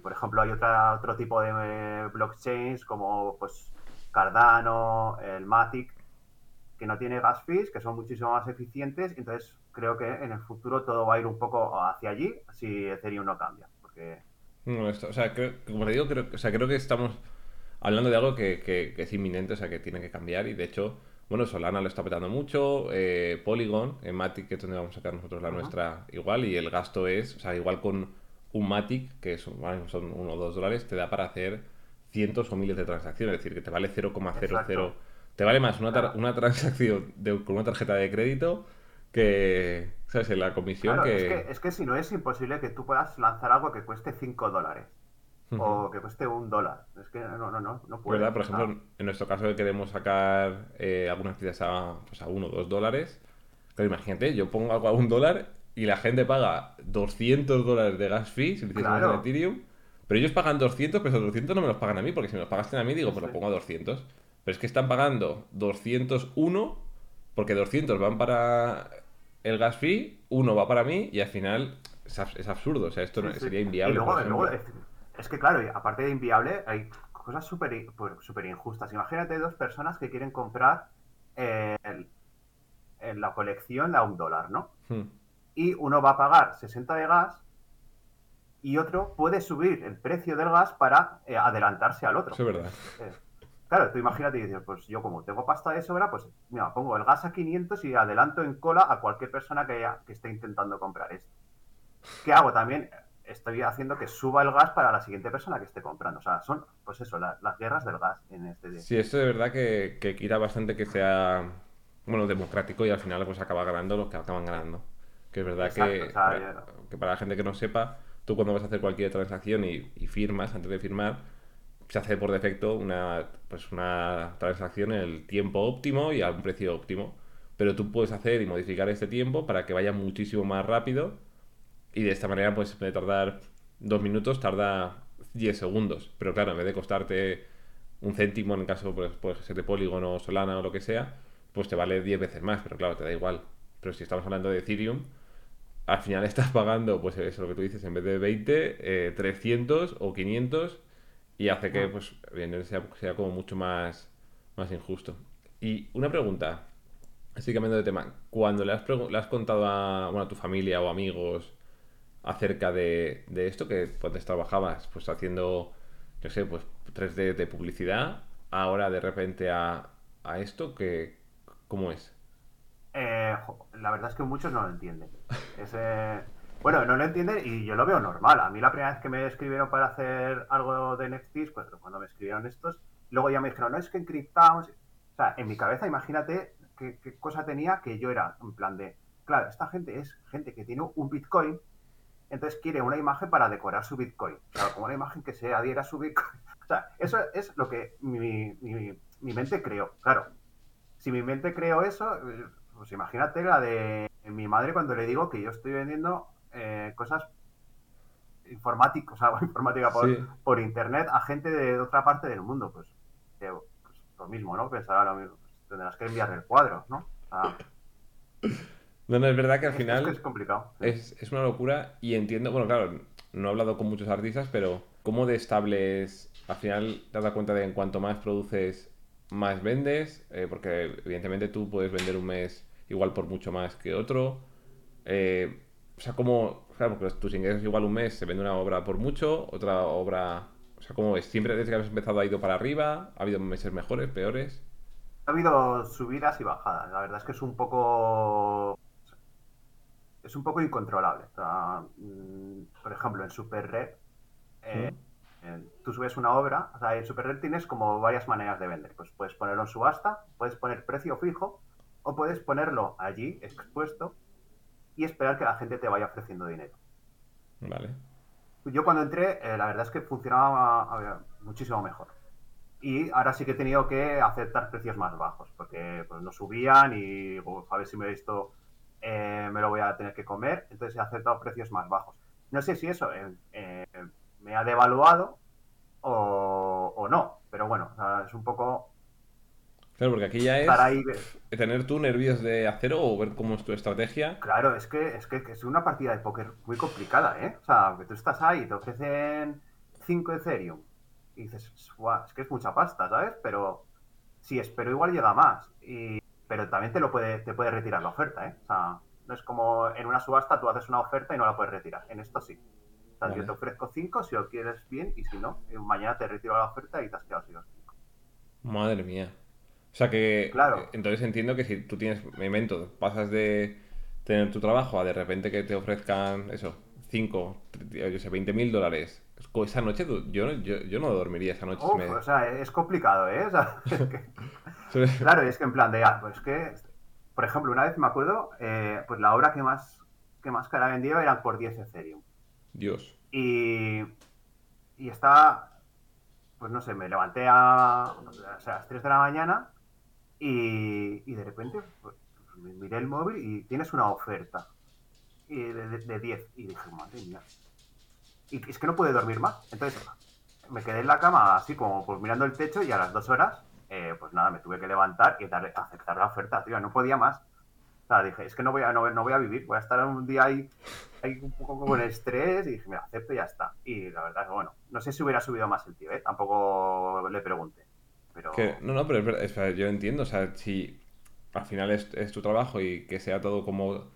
Speaker 2: por ejemplo, hay otra, otro tipo de eh, blockchains como pues Cardano, el Matic, que no tiene gas fees, que son muchísimo más eficientes. Entonces, creo que en el futuro todo va a ir un poco hacia allí si Ethereum no cambia. Porque...
Speaker 1: No, esto, o sea, como te digo, creo, o sea, creo que estamos hablando de algo que, que, que, es inminente, o sea, que tiene que cambiar y de hecho bueno, Solana lo está petando mucho, eh, Polygon, en Matic, que es donde vamos a sacar nosotros la nuestra igual, y el gasto es, o sea, igual con un Matic, que son, son uno o dos dólares, te da para hacer cientos o miles de transacciones, es decir, que te vale 0,00. Te vale más una, una transacción con una tarjeta de crédito que, ¿sabes? En la comisión que...
Speaker 2: Es, que... es que si no es imposible que tú puedas lanzar algo que cueste 5 dólares o que cueste un dólar. Es que no, no, no, no puede.
Speaker 1: Por ejemplo, en nuestro caso que queremos sacar eh, algunas piezas a, pues a uno o dos dólares, pero imagínate, yo pongo algo a un dólar y la gente paga 200 dólares de gas fee si lo hiciésemos en Ethereum, pero ellos pagan 200, pero esos 200 no me los pagan a mí, porque si me los pagasten a mí, digo, pues lo pongo a 200. Pero es que están pagando 201 porque 200 van para el gas fee, uno va para mí y al final es, absurdo, o sea, esto sería inviable.
Speaker 2: Es que, claro, aparte de inviable, hay cosas súper pues, super injustas. Imagínate dos personas que quieren comprar en la colección a un dólar, ¿no? Hmm. Y uno va a pagar 60 de gas y otro puede subir el precio del gas para eh, adelantarse al otro.
Speaker 1: Eso es verdad.
Speaker 2: Eh, claro, tú imagínate y dices, pues yo como tengo pasta de sobra, pues mira, pongo el gas a 500 y adelanto en cola a cualquier persona que, haya- que esté intentando comprar esto. ¿Qué hago también? Estoy haciendo que suba el gas para la siguiente persona que esté comprando. O sea, son, pues eso, la- las guerras del gas en este día.
Speaker 1: Sí, esto de verdad que, que quita bastante que sea, bueno, democrático y al final pues acaba ganando los que acaban ganando. Que es verdad
Speaker 2: Exacto,
Speaker 1: que,
Speaker 2: o sea,
Speaker 1: para,
Speaker 2: ya-
Speaker 1: que para la gente que no sepa, tú cuando vas a hacer cualquier transacción y, y firmas, antes de firmar, se hace por defecto una, pues una transacción en el tiempo óptimo y a un precio óptimo. Pero tú puedes hacer y modificar este tiempo para que vaya muchísimo más rápido y de esta manera, pues en vez de tardar dos minutos, tarda 10 segundos. Pero claro, en vez de costarte un céntimo, en el caso pues, puede ser de Polygon Solana o lo que sea, pues te vale 10 veces más, pero claro, te da igual. Pero si estamos hablando de Ethereum, al final estás pagando, pues eso lo que tú dices, en vez de 20, eh, 300 o 500 y hace que, pues, sea, sea como mucho más, más injusto. Y una pregunta, así cambiando de tema, cuando le has, le has contado a, bueno, a tu familia o amigos acerca de, de esto, que antes trabajabas, pues haciendo, yo sé, pues 3D de publicidad, ahora de repente a, a esto, que, ¿cómo es?
Speaker 2: Eh, la verdad es que muchos no lo entienden. Ese- Bueno, no lo entienden y yo lo veo normal. A mí la primera vez que me escribieron para hacer algo de NFTs, pues cuando me escribieron estos, luego ya me dijeron, no, es que encriptamos. O sea, en mi cabeza, imagínate qué, qué cosa tenía que yo era en plan de, claro, esta gente es gente que tiene un Bitcoin, entonces quiere una imagen para decorar su Bitcoin. Claro, como una imagen que se adhiera a su Bitcoin. O sea, eso es lo que mi, mi- mi mente creó. Claro, si mi mente creó eso, eh, pues imagínate la de mi madre cuando le digo que yo estoy vendiendo eh, cosas informáticas, o sea, informática por,
Speaker 1: Sí.
Speaker 2: por internet a gente de otra parte del mundo. Pues, pues lo mismo, ¿no? Pensará lo mismo. Pues tendrás que enviar el cuadro, ¿no?
Speaker 1: No, no, es verdad que al final...
Speaker 2: es complicado. sí.
Speaker 1: Es, es una locura y entiendo, bueno, claro, no he hablado con muchos artistas, pero ¿cómo de estable es? Al final te has dado cuenta de que en cuanto más produces, más vendes, Eh, porque evidentemente tú puedes vender un mes igual por mucho más que otro. Eh, o sea, ¿cómo, claro, porque tus ingresos igual un mes se vende una obra por mucho, otra obra, o sea, ¿cómo es? ¿Siempre desde que has empezado ha ido para arriba? ¿Ha habido meses mejores, peores?
Speaker 2: Ha habido subidas y bajadas. La verdad es que es un poco. Es un poco incontrolable. O sea, mm, por ejemplo, en Super Red, eh, eh, tú subes una obra. O sea, en Super Red tienes como varias maneras de vender. Pues puedes ponerlo en subasta, puedes poner precio fijo, o puedes ponerlo allí expuesto y esperar que la gente te vaya ofreciendo dinero.
Speaker 1: Vale.
Speaker 2: Yo cuando entré, eh, la verdad es que funcionaba ver, muchísimo mejor. Y ahora sí que he tenido que aceptar precios más bajos, porque pues, no subían y digo, a ver si me esto eh, me lo voy a tener que comer. Entonces he aceptado precios más bajos. No sé si eso eh, eh, me ha devaluado o, o no, pero bueno, o sea, es un poco
Speaker 1: Claro, porque aquí ya es tener tú nervios de acero o ver cómo es tu estrategia.
Speaker 2: Claro, es que, es que, que es una partida de póker muy complicada, ¿eh? O sea, que tú estás ahí, te ofrecen 5 Ethereum y dices, "Guau, es que es mucha pasta, ¿sabes? Pero si espero igual llega más. Y, pero también te lo puede, te puede retirar la oferta, ¿eh? O sea, no es como en una subasta tú haces una oferta y no la puedes retirar. En esto sí. O sea,
Speaker 1: Vale.
Speaker 2: yo te ofrezco 5 si lo quieres bien y si no, eh, mañana te retiro la oferta y te has quedado sin los 5.
Speaker 1: Madre mía. O sea que,
Speaker 2: Claro.
Speaker 1: eh, entonces entiendo que si tú tienes, me invento, pasas de tener tu trabajo a de repente que te ofrezcan eso, 5, yo sé, 20 mil dólares. Esa noche yo, no- yo, yo no dormiría esa noche.
Speaker 2: Uf,
Speaker 1: me-
Speaker 2: o sea, es complicado, ¿eh? O sea, es que- Claro, es que en plan de, ah, pues que, por ejemplo, una vez me acuerdo, eh, pues la obra que más, que más cara vendido eran por 10 Ethereum.
Speaker 1: Dios.
Speaker 2: Y, y estaba, pues no sé, me levanté a, o sea, a las 3 de la mañana y, de repente pues, me miré el móvil y tienes una oferta y de, de- de 10. Y dije, madre mía. Y es que no pude dormir más. Entonces me quedé en la cama así como pues mirando el techo y a las dos horas, eh, pues nada, me tuve que levantar y darle, aceptar la oferta, tío, no podía más. O sea, dije, es que no voy a, no, no voy a vivir, voy a estar un día ahí, ahí un poco con estrés y dije, mira, acepto y ya está. Y la verdad es bueno, no sé si hubiera subido más el tío, ¿eh? Tampoco le pregunté. Pero
Speaker 1: Que, no, no, pero es verdad, es verdad, yo entiendo, o sea, si al final es, es tu trabajo y que sea todo como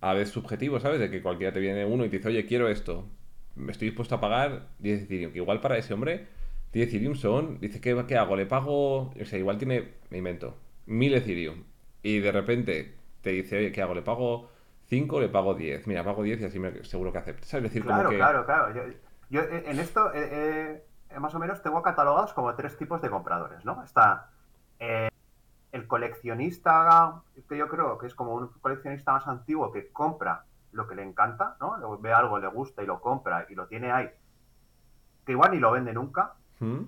Speaker 1: a vez subjetivo, ¿sabes? De que cualquiera te viene uno y te dice, oye, quiero esto. me estoy dispuesto a pagar 10 Ethereum. Que igual para ese hombre, 10 Ethereum son, dice, ¿qué, qué hago? Le pago, o sea, igual tiene, me invento, 1000 Ethereum. Y de repente te dice, oye, ¿qué hago? ¿Le pago 5 o le pago 10? Mira, pago 10 y así me, seguro que acepta. ¿Sabes? decir,
Speaker 2: claro,
Speaker 1: como que...
Speaker 2: claro, claro. Yo, yo en esto, eh, eh, más o menos, tengo catalogados como tres tipos de compradores, ¿no? Está eh, el coleccionista, que yo creo que es como un coleccionista más antiguo que compra lo que le encanta, ¿no? Ve algo, le gusta y lo compra y lo tiene ahí, que igual ni lo vende nunca.
Speaker 1: ¿Mm?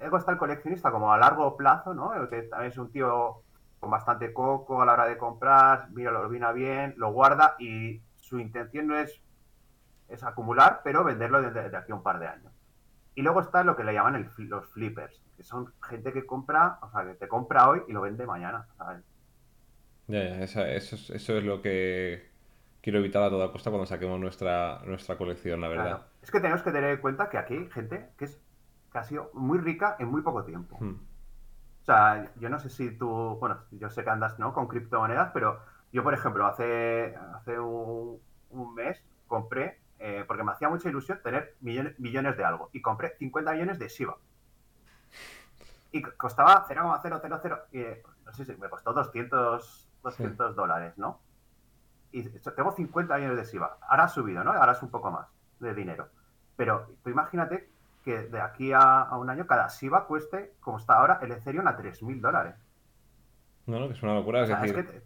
Speaker 2: Luego está el coleccionista como a largo plazo, ¿no? Que también es un tío con bastante coco a la hora de comprar, mira, lo vina bien, lo guarda y su intención no es, es acumular, pero venderlo desde, aquí a un par de años. Y luego está lo que le llaman el, los flippers, que son gente que compra, o sea, que te compra hoy y lo vende mañana. ¿sabes?
Speaker 1: Ya, ya, eso, es- eso es lo que quiero evitar a toda costa cuando saquemos nuestra, nuestra colección, la verdad.
Speaker 2: Claro. Es que tenemos que tener en cuenta que aquí hay gente que, es, que ha sido muy rica en muy poco tiempo.
Speaker 1: Hmm.
Speaker 2: O sea, yo no sé si tú, bueno, yo sé que andas, ¿no? Con criptomonedas, pero yo, por ejemplo, hace, hace un, un mes compré, eh, porque me hacía mucha ilusión tener millones, millones de algo, y compré 50 millones de Shiba. Y costaba 0,000, y, eh, no sé si me costó 200, 200 dólares, ¿no? Y tengo 50 millones de Shiba. Ahora ha subido, ¿no? Ahora es un poco más de dinero. Pero tú imagínate que de aquí a, a un año cada Shiba cueste, como está ahora, el Ethereum a 3.000 dólares.
Speaker 1: No, no, que es una locura,
Speaker 2: O
Speaker 1: es
Speaker 2: que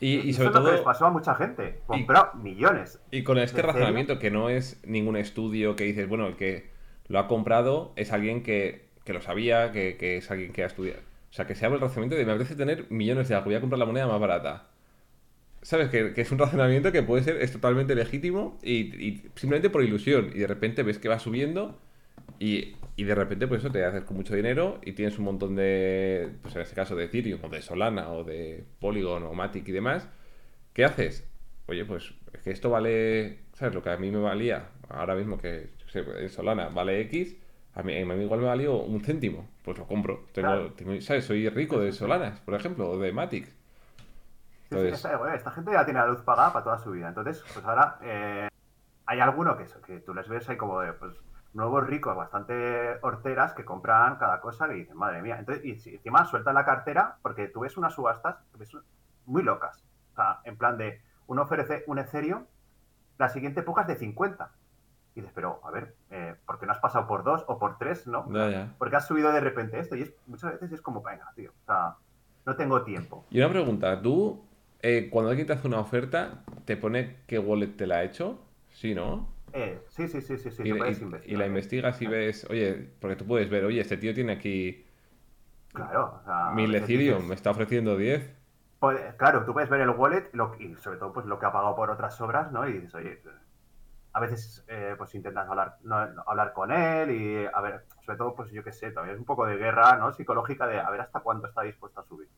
Speaker 1: y, sobre
Speaker 2: que les
Speaker 1: todo,
Speaker 2: pasó a mucha gente. Compró millones.
Speaker 1: y con este razonamiento que no es ningún estudio que dices, bueno, el que lo ha comprado es alguien que, que lo sabía, que, que es alguien que ha estudiado. O sea, que se habla el razonamiento de me apetece tener millones de algo, voy a comprar la moneda más barata. ¿Sabes? Que, que es un razonamiento que puede ser, es totalmente legítimo y, y simplemente por ilusión. Y de repente ves que va subiendo y, y de repente pues eso te haces con mucho dinero y tienes un montón de, pues en este caso de Ethereum o de Solana o de Polygon o Matic y demás. ¿Qué haces? Oye, pues es que esto vale, ¿sabes? Lo que a mí me valía ahora mismo que en Solana vale X, a mí, a mí igual me valió un céntimo. Pues lo compro. Tengo,
Speaker 2: Claro.
Speaker 1: tengo- ¿sabes? Soy rico de Solanas, por ejemplo, o de Matic.
Speaker 2: Sí, sí,
Speaker 1: Entonces-
Speaker 2: esta, bueno, esta gente ya tiene la luz pagada para toda su vida. Entonces, pues ahora eh, hay alguno que, eso, que tú les ves ahí como de, pues, nuevos ricos, bastante horteras, que compran cada cosa y dicen, madre mía. Entonces, y encima sueltan la cartera porque tú ves unas subastas ves muy locas. O sea, en plan de, uno ofrece un Ethereum, la siguiente época es de 50. Y dices, pero a ver, eh, ¿por qué no has pasado por dos o por tres, no?
Speaker 1: Ya, ya.
Speaker 2: Porque has subido de repente esto y es, muchas veces es como, venga, tío, o sea, no tengo tiempo.
Speaker 1: Y una pregunta, ¿tú eh, cuando alguien te hace una oferta, te pone qué wallet te la ha hecho? Sí, ¿no?
Speaker 2: Eh, sí, sí, sí, sí, sí,
Speaker 1: y,
Speaker 2: puedes
Speaker 1: y-
Speaker 2: investigar.
Speaker 1: y la investigas y ves, oye, porque tú puedes ver, oye, este tío tiene aquí
Speaker 2: Claro, o sea, a
Speaker 1: mil Ethereum, me está ofreciendo 10.
Speaker 2: pues, claro, tú puedes ver el wallet lo- y sobre todo pues lo que ha pagado por otras obras, ¿no? Y dices, oye, a veces eh, pues intentas hablar, no, no, hablar con él y a ver, sobre todo pues yo qué sé, también es un poco de guerra, ¿no? Psicológica de a ver hasta cuánto está dispuesto a subir.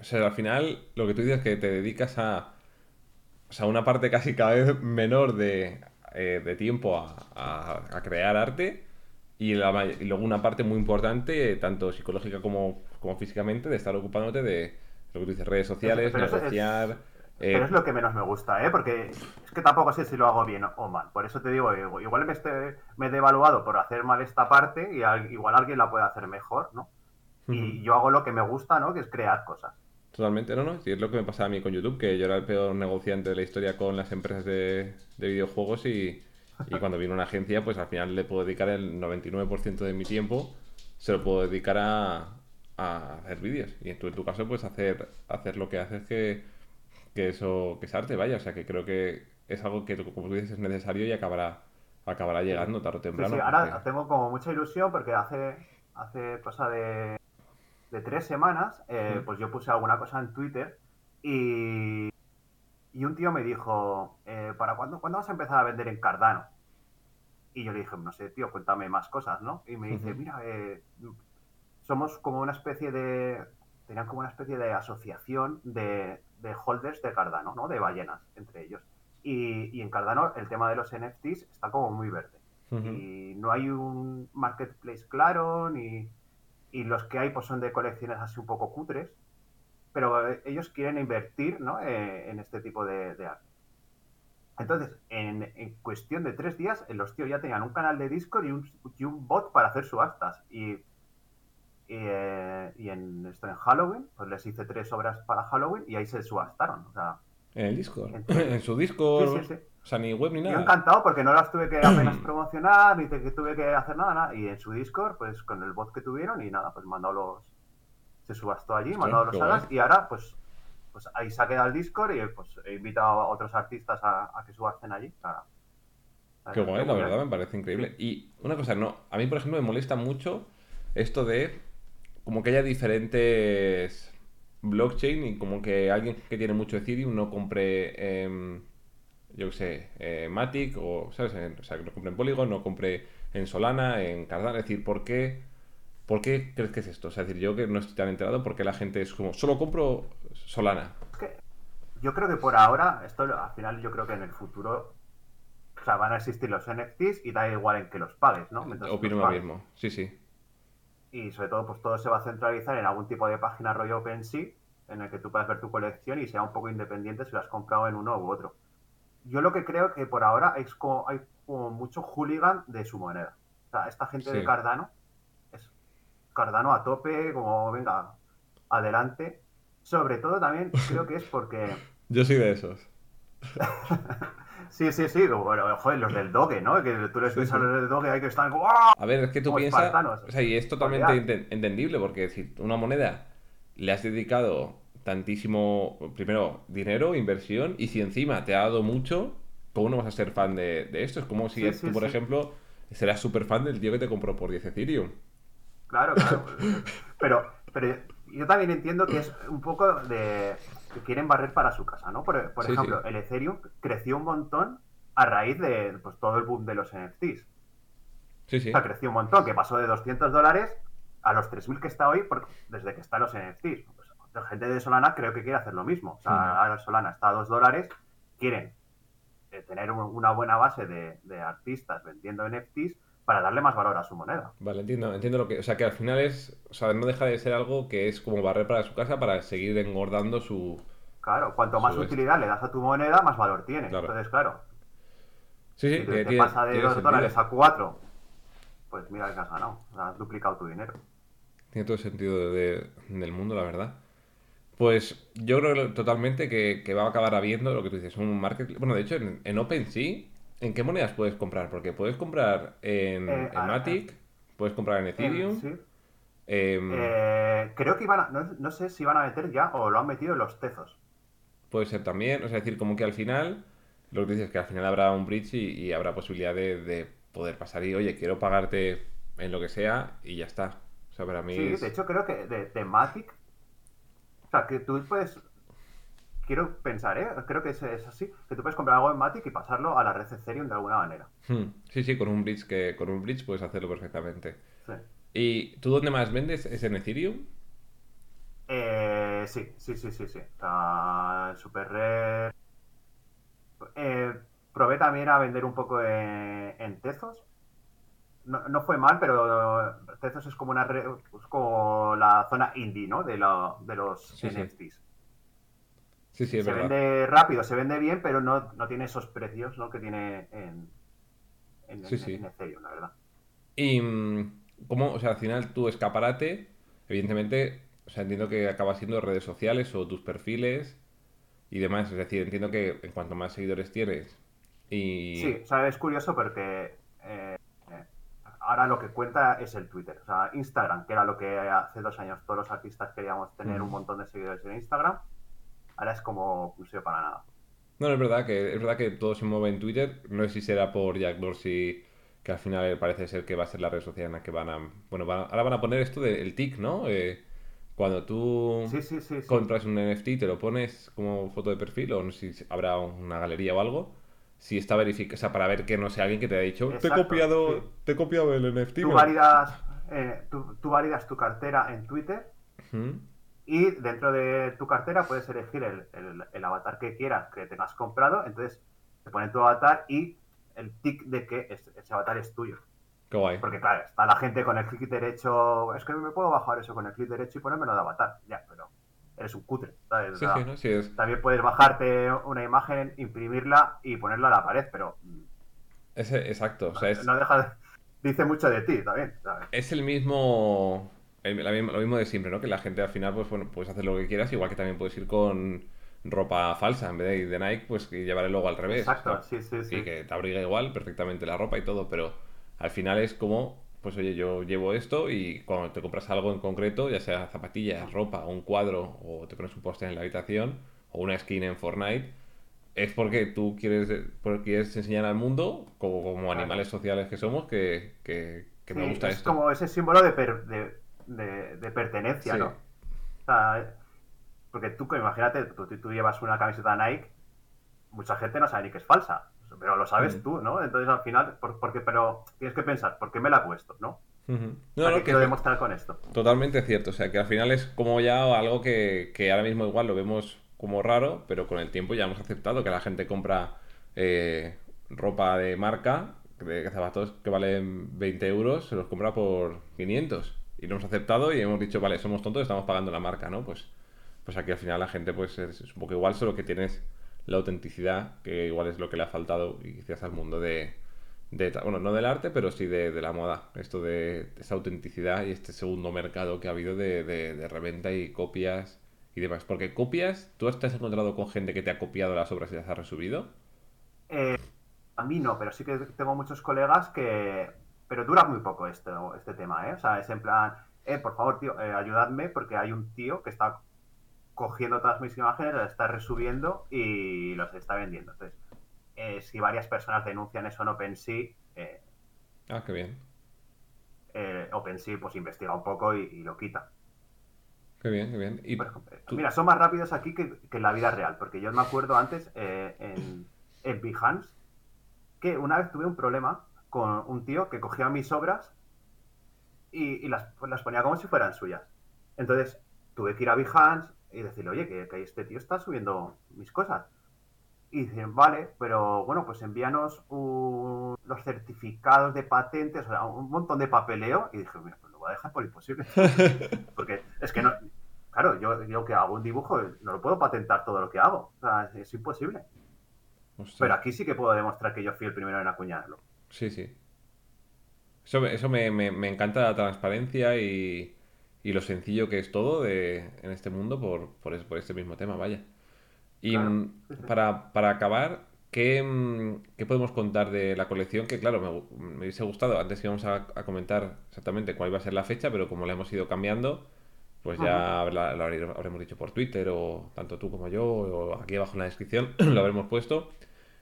Speaker 1: O sea, al final lo que tú dices es que te dedicas a, o sea, una parte casi cada vez menor de, eh, de tiempo a, a- a crear arte y, la y luego una parte muy importante, eh, tanto psicológica como, como físicamente, de estar ocupándote de lo que tú dices, redes sociales,
Speaker 2: Pero es-
Speaker 1: negociar. eh,
Speaker 2: Pero es lo que menos me gusta, ¿eh? Porque es que tampoco sé si lo hago bien o mal. Por eso te digo, digo, igual me, esté, me he devaluado por hacer mal esta parte y al- igual alguien la puede hacer mejor, ¿no? Y yo hago lo que me gusta, ¿no? Que es crear cosas.
Speaker 1: Totalmente, no, no. Sí, es lo que me pasaba a mí con YouTube, que yo era el peor negociante de la historia con las empresas de, de videojuegos y, y cuando viene una agencia, pues al final le puedo dedicar el 99% de mi tiempo, se lo puedo dedicar a, a hacer vídeos. Y tú en tu caso, pues hacer, hacer lo que haces que, que eso, que es arte, vaya. O sea que creo que es algo que, como tú dices, es necesario y acabará, acabará llegando tarde o
Speaker 2: Sí,
Speaker 1: temprano.
Speaker 2: sí, ahora
Speaker 1: porque-
Speaker 2: tengo como mucha ilusión porque hace, hace cosa de, de tres semanas, eh, pues yo puse alguna cosa en Twitter y, y un tío me dijo, eh, ¿para cuándo, cuándo vas a empezar a vender en Cardano? Y yo le dije, no sé, tío, cuéntame más cosas, ¿no? Y me dice, mira, eh, somos como una especie de, tenían como una especie de asociación de, de holders de Cardano, ¿no? De ballenas, entre ellos. Y, y en Cardano el tema de los NFTs está como muy verde y no hay un marketplace claro, ni y los que hay pues son de colecciones así un poco cutres, pero eh, ellos quieren invertir ¿no? Eh, en este tipo de, de arte. Entonces, en, en cuestión de tres días, los tíos ya tenían un canal de Discord y un, y un bot para hacer subastas. Y, y, eh, y en esto en Halloween, pues les hice tres obras para Halloween y ahí se subastaron. O sea,
Speaker 1: En el Discord.
Speaker 2: Entonces-
Speaker 1: en su Discord.
Speaker 2: Sí, sí, sí.
Speaker 1: O sea, ni web ni
Speaker 2: yo
Speaker 1: nada.
Speaker 2: encantado porque no las tuve que apenas promocionar, ni te- que tuve que hacer nada, nada. Y en su Discord, pues con el bot que tuvieron y nada, pues mandó los... Se subastó allí, mandó los salas
Speaker 1: guay.
Speaker 2: y ahora pues pues ahí se ha quedado el Discord y pues he invitado a otros artistas a, a que subasten allí. Claro.
Speaker 1: Qué guay, la verdad,
Speaker 2: bien.
Speaker 1: me parece increíble. Y una cosa, no, a mí, por ejemplo, me molesta mucho esto de como que haya diferentes blockchain y como que alguien que tiene mucho Ethereum no compre, em, yo qué sé, eh, Matic o, ¿sabes? En- o sea, que no compre en Polygon, no compre en Solana, en Cardano. Es decir, ¿por qué, ¿por qué crees que es esto? O sea, es decir, yo que no estoy tan enterado, porque la gente es como, solo compro Solana.
Speaker 2: Es que yo creo que por ahora, esto al final yo creo que en el futuro o sea, van a existir los NFTs y da igual en que los pagues, ¿no? Mientras
Speaker 1: Opino lo mismo. Sí, sí.
Speaker 2: Y sobre todo, pues todo se va a centralizar en algún tipo de página rollo OpenSea en el que tú puedas ver tu colección y sea un poco independiente si lo has comprado en uno u otro. Yo lo que creo que por ahora es como, hay como mucho hooligan de su moneda. O sea, esta gente
Speaker 1: Sí.
Speaker 2: de Cardano es Cardano a tope, como venga, adelante. Sobre todo también creo que es porque
Speaker 1: Yo soy de esos.
Speaker 2: Sí, sí, sí, bueno, joder, los del Doge, ¿no? Que tú les
Speaker 1: Sí,
Speaker 2: ves
Speaker 1: sí.
Speaker 2: a los del Doge ahí que están como.
Speaker 1: A ver, es que tú piensas, o sea, y es totalmente entendible, porque si una moneda le has dedicado tantísimo, primero, dinero, inversión, y si encima te ha dado mucho, ¿cómo no vas a ser fan de, de esto? Es como si
Speaker 2: Sí,
Speaker 1: tú,
Speaker 2: sí,
Speaker 1: por
Speaker 2: sí.
Speaker 1: ejemplo, serás súper fan del tío que te compró por 10 Ethereum.
Speaker 2: Claro, claro. Pero, pero yo también entiendo que es un poco de que quieren barrer para su casa, ¿no? Por, por ejemplo, el Ethereum creció un montón a raíz de pues, todo el boom de los NFTs.
Speaker 1: Sí, sí.
Speaker 2: O sea, creció un montón, que pasó de 200 dólares a los 3.000 que está hoy por- desde que están los NFTs. La gente de Solana creo que quiere hacer lo mismo. O sea, ahora Solana está a 2 dólares, quieren eh, tener un- una buena base de, de artistas vendiendo NFTs para darle más valor a su moneda.
Speaker 1: Vale, entiendo, entiendo lo que, o sea, que al final es, o sea, no deja de ser algo que es como barrer para su casa para seguir engordando su...
Speaker 2: Claro, cuanto más utilidad le das a tu moneda, más valor tiene.
Speaker 1: Claro.
Speaker 2: Entonces, claro,
Speaker 1: Sí, sí,
Speaker 2: si te,
Speaker 1: tiene-
Speaker 2: pasa de
Speaker 1: tiene
Speaker 2: 2
Speaker 1: sentido.
Speaker 2: dólares a 4, pues mira que has ganado. O sea, has duplicado tu dinero.
Speaker 1: Tiene todo el sentido de- del mundo, la verdad. Pues yo creo totalmente que, que va a acabar habiendo lo que tú dices, un market. Bueno, de hecho, en, en OpenSea, ¿en qué monedas puedes comprar? Porque puedes comprar en,
Speaker 2: Eh,
Speaker 1: en Matic, puedes comprar en Ethereum.
Speaker 2: Eh, sí.
Speaker 1: em,
Speaker 2: Eh, creo que iban a, no, no sé si van a meter ya o lo han metido en los tezos.
Speaker 1: Puede ser también, o sea, decir, como que al final, lo que tú dices, que al final habrá un bridge y, y habrá posibilidad de, de poder pasar y, oye, quiero pagarte en lo que sea y ya está. O sea, para mí
Speaker 2: Sí,
Speaker 1: es-
Speaker 2: de hecho creo que de, de Matic, sea, que tú puedes, quiero pensar, ¿eh? Creo que es, es así, que tú puedes comprar algo en Matic y pasarlo a la red Ethereum de alguna manera.
Speaker 1: Hmm, Sí, sí, con un bridge que con un bridge puedes hacerlo perfectamente.
Speaker 2: Sí.
Speaker 1: ¿Y tú dónde más vendes? ¿Es en Ethereum?
Speaker 2: Eh, sí, sí, sí, sí, sí. O sea, el Super Rare. Eh, probé también a vender un poco en, en Tezos. No, no fue mal, pero Tezos es como una red, es como la zona indie, ¿no? De, de los
Speaker 1: Sí.
Speaker 2: NFTs.
Speaker 1: Sí, sí, es
Speaker 2: se
Speaker 1: verdad.
Speaker 2: vende rápido, se vende bien, pero no, no tiene esos precios ¿no? que tiene en, en,
Speaker 1: Sí,
Speaker 2: en-
Speaker 1: sí.
Speaker 2: en Ethereum, la verdad.
Speaker 1: Y mm, cómo, o sea, al final tu escaparate, evidentemente, o sea, entiendo que acaba siendo redes sociales o tus perfiles y demás. Es decir, entiendo que en cuanto más seguidores tienes y...
Speaker 2: Sí, o sea, es curioso porque eh, ahora lo que cuenta es el Twitter. O sea, Instagram, que era lo que hace dos años todos los artistas queríamos tener un montón de seguidores en Instagram, ahora es como no sirve para nada.
Speaker 1: No, es verdad que es verdad que todo se mueve en Twitter. No sé si será por Jack Dorsey, que al final parece ser que va a ser la red social en la que van a... Bueno, van a- ahora van a poner esto del TIC, ¿no? Eh, cuando tú
Speaker 2: Sí, sí, sí. sí.
Speaker 1: compras un NFT te lo pones como foto de perfil, o no sé si habrá una galería o algo, si está verificado, o sea, para ver que no sea alguien que te haya dicho, te he copiado,
Speaker 2: sí.
Speaker 1: te he copiado el NFT.
Speaker 2: Tú validas, eh, tú, tú validas tu cartera en Twitter y dentro de tu cartera puedes elegir el, el- el avatar que quieras que tengas comprado. Entonces te pone tu avatar y el tic de que es- ese avatar es tuyo.
Speaker 1: Qué guay.
Speaker 2: Porque claro, está la gente con el clic derecho. Es que me puedo bajar eso con el clic derecho y ponérmelo de avatar. Ya, pero eres un cutre. ¿sabes? O
Speaker 1: Sí,
Speaker 2: sea,
Speaker 1: sí, ¿no? Sí, es,
Speaker 2: También puedes bajarte una imagen, imprimirla y ponerla a la pared, pero
Speaker 1: es- exacto. O sea, es,
Speaker 2: no deja de- dice mucho de ti también. ¿sabes?
Speaker 1: es el mismo, el- lo mismo de siempre, ¿no? Que la gente al final, pues bueno, puedes hacer lo que quieras, igual que también puedes ir con ropa falsa, en vez de ir de Nike, pues que llevar el logo al revés.
Speaker 2: Exacto, sí, sí, sí.
Speaker 1: Y que te abriga igual perfectamente la ropa y todo, pero al final es como, pues oye, yo llevo esto y cuando te compras algo en concreto, ya sea zapatillas, ropa, un cuadro, o te pones un póster en la habitación, o una skin en Fortnite, es porque tú quieres, porque quieres enseñar al mundo, como, animales sociales que somos, que, que, que me gusta
Speaker 2: es
Speaker 1: esto.
Speaker 2: como ese símbolo de, per- de, de- de pertenencia,
Speaker 1: Sí.
Speaker 2: ¿no? O sea, porque tú, imagínate, tú, tú llevas una camiseta Nike, mucha gente no sabe ni que es falsa, pero lo sabes tú, ¿no? Entonces al final, por, porque, pero tienes que pensar, ¿por qué me la he puesto, no?
Speaker 1: Ujú.
Speaker 2: O
Speaker 1: No, no,
Speaker 2: ¿Qué
Speaker 1: que
Speaker 2: quiero demostrar con esto?
Speaker 1: totalmente cierto. O sea, que al final es como ya algo que, que ahora mismo igual lo vemos como raro, pero con el tiempo ya hemos aceptado que la gente compra eh, ropa de marca, de zapatos que valen 20 euros, se los compra por 500. Y lo hemos aceptado y hemos dicho, vale, somos tontos, estamos pagando la marca, ¿no? Pues, pues aquí al final la gente pues es, es un poco igual, solo que tienes la autenticidad, que igual es lo que le ha faltado quizás al mundo de, de bueno, no del arte, pero sí de, la moda. Esto de esa autenticidad y este segundo mercado que ha habido de, de- reventa y copias y demás. Porque copias, ¿tú te has encontrado con gente que te ha copiado las obras y las ha resubido?
Speaker 2: Eh, a mí no, pero sí que tengo muchos colegas que... Pero dura muy poco esto, este tema, ¿eh? O sea, es en plan, eh, por favor, tío, eh, ayudadme porque hay un tío que está cogiendo todas mis imágenes, las está resubiendo y los está vendiendo. Entonces, eh, si varias personas denuncian eso en OpenSea, eh,
Speaker 1: Ah, qué bien.
Speaker 2: eh, OpenSea pues investiga un poco y, y lo quita.
Speaker 1: Qué bien, qué bien. Y tú-
Speaker 2: Mira, son más rápidos aquí que, que en la vida real, porque yo me acuerdo antes eh, en, en Behance que una vez tuve un problema con un tío que cogía mis obras y, y las, pues las ponía como si fueran suyas. Entonces tuve que ir a Behance y decirle, oye, que, que este tío está subiendo mis cosas. Y dicen, vale, pero bueno, pues envíanos un- los certificados de patentes, o sea, un montón de papeleo. Y dije, mira, pues lo voy a dejar por imposible. Porque es que no. Claro, yo, yo que hago un dibujo, no lo puedo patentar todo lo que hago. O sea, es, es imposible. Pero aquí sí que puedo demostrar que yo fui el primero en acuñarlo.
Speaker 1: Sí, sí. Eso, eso me, me- me encanta la transparencia y, y lo sencillo que es todo de, en este mundo por, por, por este mismo tema, vaya. Y
Speaker 2: Claro,
Speaker 1: mm, para, para acabar, ¿qué, mm, qué podemos contar de la colección? Que claro, me, me hubiese gustado, antes íbamos a, a comentar exactamente cuál iba a ser la fecha, pero como la hemos ido cambiando, pues ya la, la habremos dicho por Twitter o tanto tú como yo, o aquí abajo en la descripción lo habremos puesto.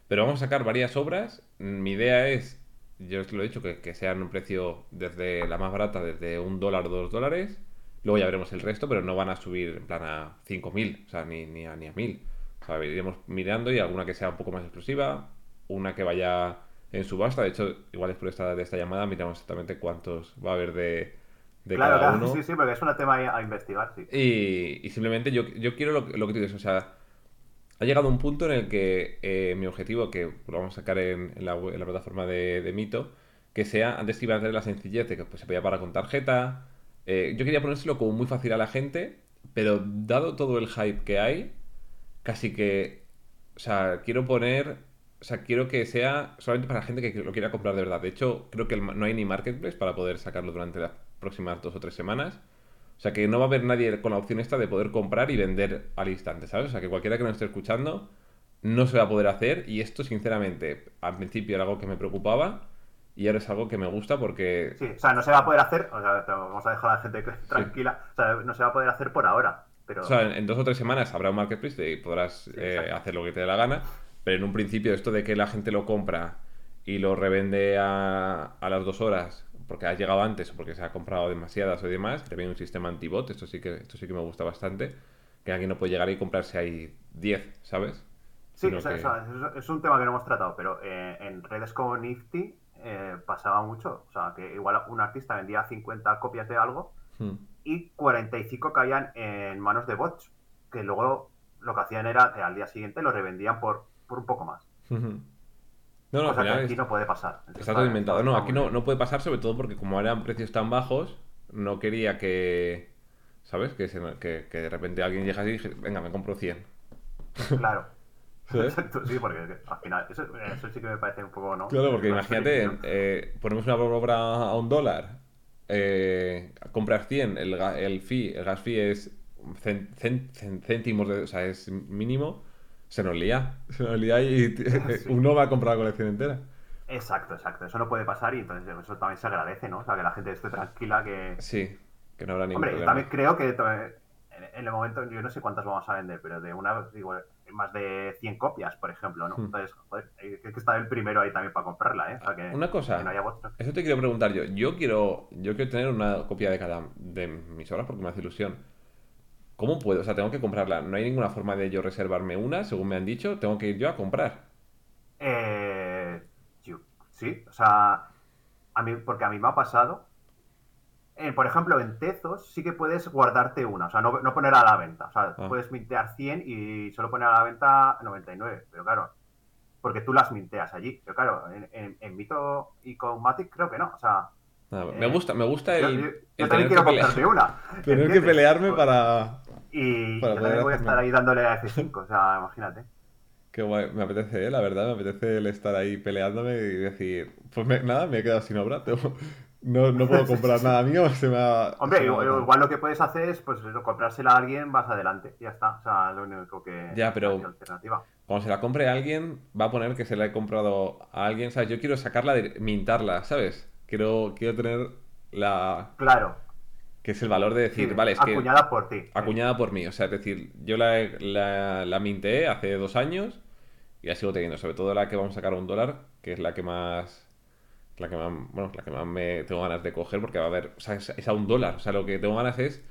Speaker 1: Pero vamos a sacar varias obras. Mi idea es, yo os lo he dicho, que, que sean un precio desde la más barata, desde un dólar o dos dólares. Luego ya veremos el resto, pero no van a subir en plan a 5.000, o sea, ni, ni a, ni a 1.000. O sea, iremos mirando y alguna que sea un poco más exclusiva, una que vaya en subasta. De hecho, igual después de esta, de esta llamada miramos exactamente cuántos va a haber de, de
Speaker 2: claro,
Speaker 1: cada
Speaker 2: claro,
Speaker 1: uno.
Speaker 2: sí, sí, porque es un tema a investigar, sí.
Speaker 1: Y, y simplemente yo, yo quiero lo, que- lo que tú dices, o sea, ha llegado un punto en el que eh, mi objetivo, que lo vamos a sacar en, en la, web- en la plataforma de, de Mito, que sea, antes iba a tener la sencillez de que pues, se podía pagar con tarjeta, eh, yo quería ponérselo como muy fácil a la gente, pero dado todo el hype que hay, casi que, o sea, quiero poner, o sea, quiero que sea solamente para gente que lo quiera comprar de verdad. De hecho, creo que no hay ni marketplace para poder sacarlo durante las próximas dos o tres semanas. O sea, que no va a haber nadie con la opción esta de poder comprar y vender al instante, ¿sabes? O sea, que cualquiera que nos esté escuchando no se va a poder hacer y esto, sinceramente, al principio era algo que me preocupaba y ahora es algo que me gusta porque...
Speaker 2: Sí, o sea, no se va a poder hacer, o sea, vamos a dejar a la gente tranquila, o sea, no se va a poder hacer por ahora, pero
Speaker 1: O sea, en, en dos o tres semanas habrá un marketplace y podrás eh,
Speaker 2: exacto.
Speaker 1: hacer lo que te dé la gana, pero en un principio esto de que la gente lo compra y lo revende a, a las dos horas porque ha llegado antes o porque se ha comprado demasiadas o demás, también un sistema antibot, esto sí que esto sí que me gusta bastante, que alguien no puede llegar y comprarse ahí 10, ¿sabes?
Speaker 2: Sí, o sea,
Speaker 1: que-
Speaker 2: o sea, es, es un tema que no hemos tratado, pero eh, en redes como Nifty eh, pasaba mucho. O sea, que igual un artista vendía 50 copias de algo
Speaker 1: Hmm.
Speaker 2: y 45 caían en manos de bots, que luego lo que hacían era que al día siguiente lo revendían por, por un poco más.
Speaker 1: Ujú. No, no, al
Speaker 2: Cosa que aquí
Speaker 1: es-
Speaker 2: no puede pasar.
Speaker 1: Está todo inventado. No, aquí no, no puede pasar, sobre todo porque como eran precios tan bajos, no quería que. ¿sabes? Que, se- que, que de repente alguien llega así y dice, venga, me compro 100.
Speaker 2: Claro. Exacto, sí, porque al final, eso, eso sí que me parece un poco, ¿no?
Speaker 1: Claro, porque imagínate, eh, ponemos una obra a un dólar, eh, compras 100, el, el fee, el gas fee es cen- cen- cen- céntimos, de, o sea, es mínimo, se nos lía, se nos lía y
Speaker 2: Sí.
Speaker 1: uno va a comprar la colección entera.
Speaker 2: Exacto, exacto. Eso no puede pasar y entonces eso también se agradece, ¿no? O sea, que la gente esté tranquila, que...
Speaker 1: Sí, que no habrá ningún
Speaker 2: Hombre,
Speaker 1: problema.
Speaker 2: también creo que en el momento, yo no sé cuántas vamos a vender, pero de una, digo, más de 100 copias, por ejemplo, ¿no?
Speaker 1: Hmm.
Speaker 2: Entonces, joder, hay que estar el primero ahí también para comprarla, ¿eh? Que,
Speaker 1: Una cosa.
Speaker 2: que no haya vuestro.
Speaker 1: Eso te quiero preguntar yo. Yo quiero, yo quiero tener una copia de cada de mis obras porque me hace ilusión. ¿Cómo puedo? O sea, tengo que comprarla. No hay ninguna forma de yo reservarme una, según me han dicho. Tengo que ir yo a comprar.
Speaker 2: Eh, yo- sí, o sea, a mí, porque a mí me ha pasado. Eh, por ejemplo, en Tezos sí que puedes guardarte una, o sea, no, no poner a la venta. O sea,
Speaker 1: Ah.
Speaker 2: puedes mintear 100 y solo poner a la venta 99. Pero claro, porque tú las minteas allí. Pero claro, en, en- en Mito y con Matic creo que no. O sea, Eh,
Speaker 1: me gusta, me gusta
Speaker 2: yo,
Speaker 1: el,
Speaker 2: yo-
Speaker 1: el
Speaker 2: también quiero comprarme una.
Speaker 1: tener que pelearme para.
Speaker 2: Y
Speaker 1: para
Speaker 2: yo también voy a estar ahí dándole a F5, o sea, imagínate.
Speaker 1: Qué guay, me apetece, eh, la verdad, me apetece el estar ahí peleándome y decir, pues me- nada, me he quedado sin obra, tengo- no, no puedo comprar nada mío, se me ha...
Speaker 2: Hombre,
Speaker 1: se me ha
Speaker 2: igual, lo que puedes hacer es pues eso, comprársela a alguien, vas adelante, y ya está. O sea, lo único que
Speaker 1: Ya, pero-
Speaker 2: hay alternativa.
Speaker 1: Cuando se la compre a alguien, va a poner que se la he comprado a alguien, ¿sabes? Yo quiero sacarla, de, mintarla, ¿sabes? Quiero, quiero tener la...
Speaker 2: Claro,
Speaker 1: que es el valor de decir,
Speaker 2: sí,
Speaker 1: vale, es que...
Speaker 2: acuñada por ti.
Speaker 1: acuñada por mí. O sea, es decir, yo la, la, la minté hace dos años y la sigo teniendo. Sobre todo la que vamos a sacar a un dólar, que es la que más. La que más, bueno, la que más me tengo ganas de coger porque va a haber. O sea, es, a un dólar. O sea, lo que tengo ganas es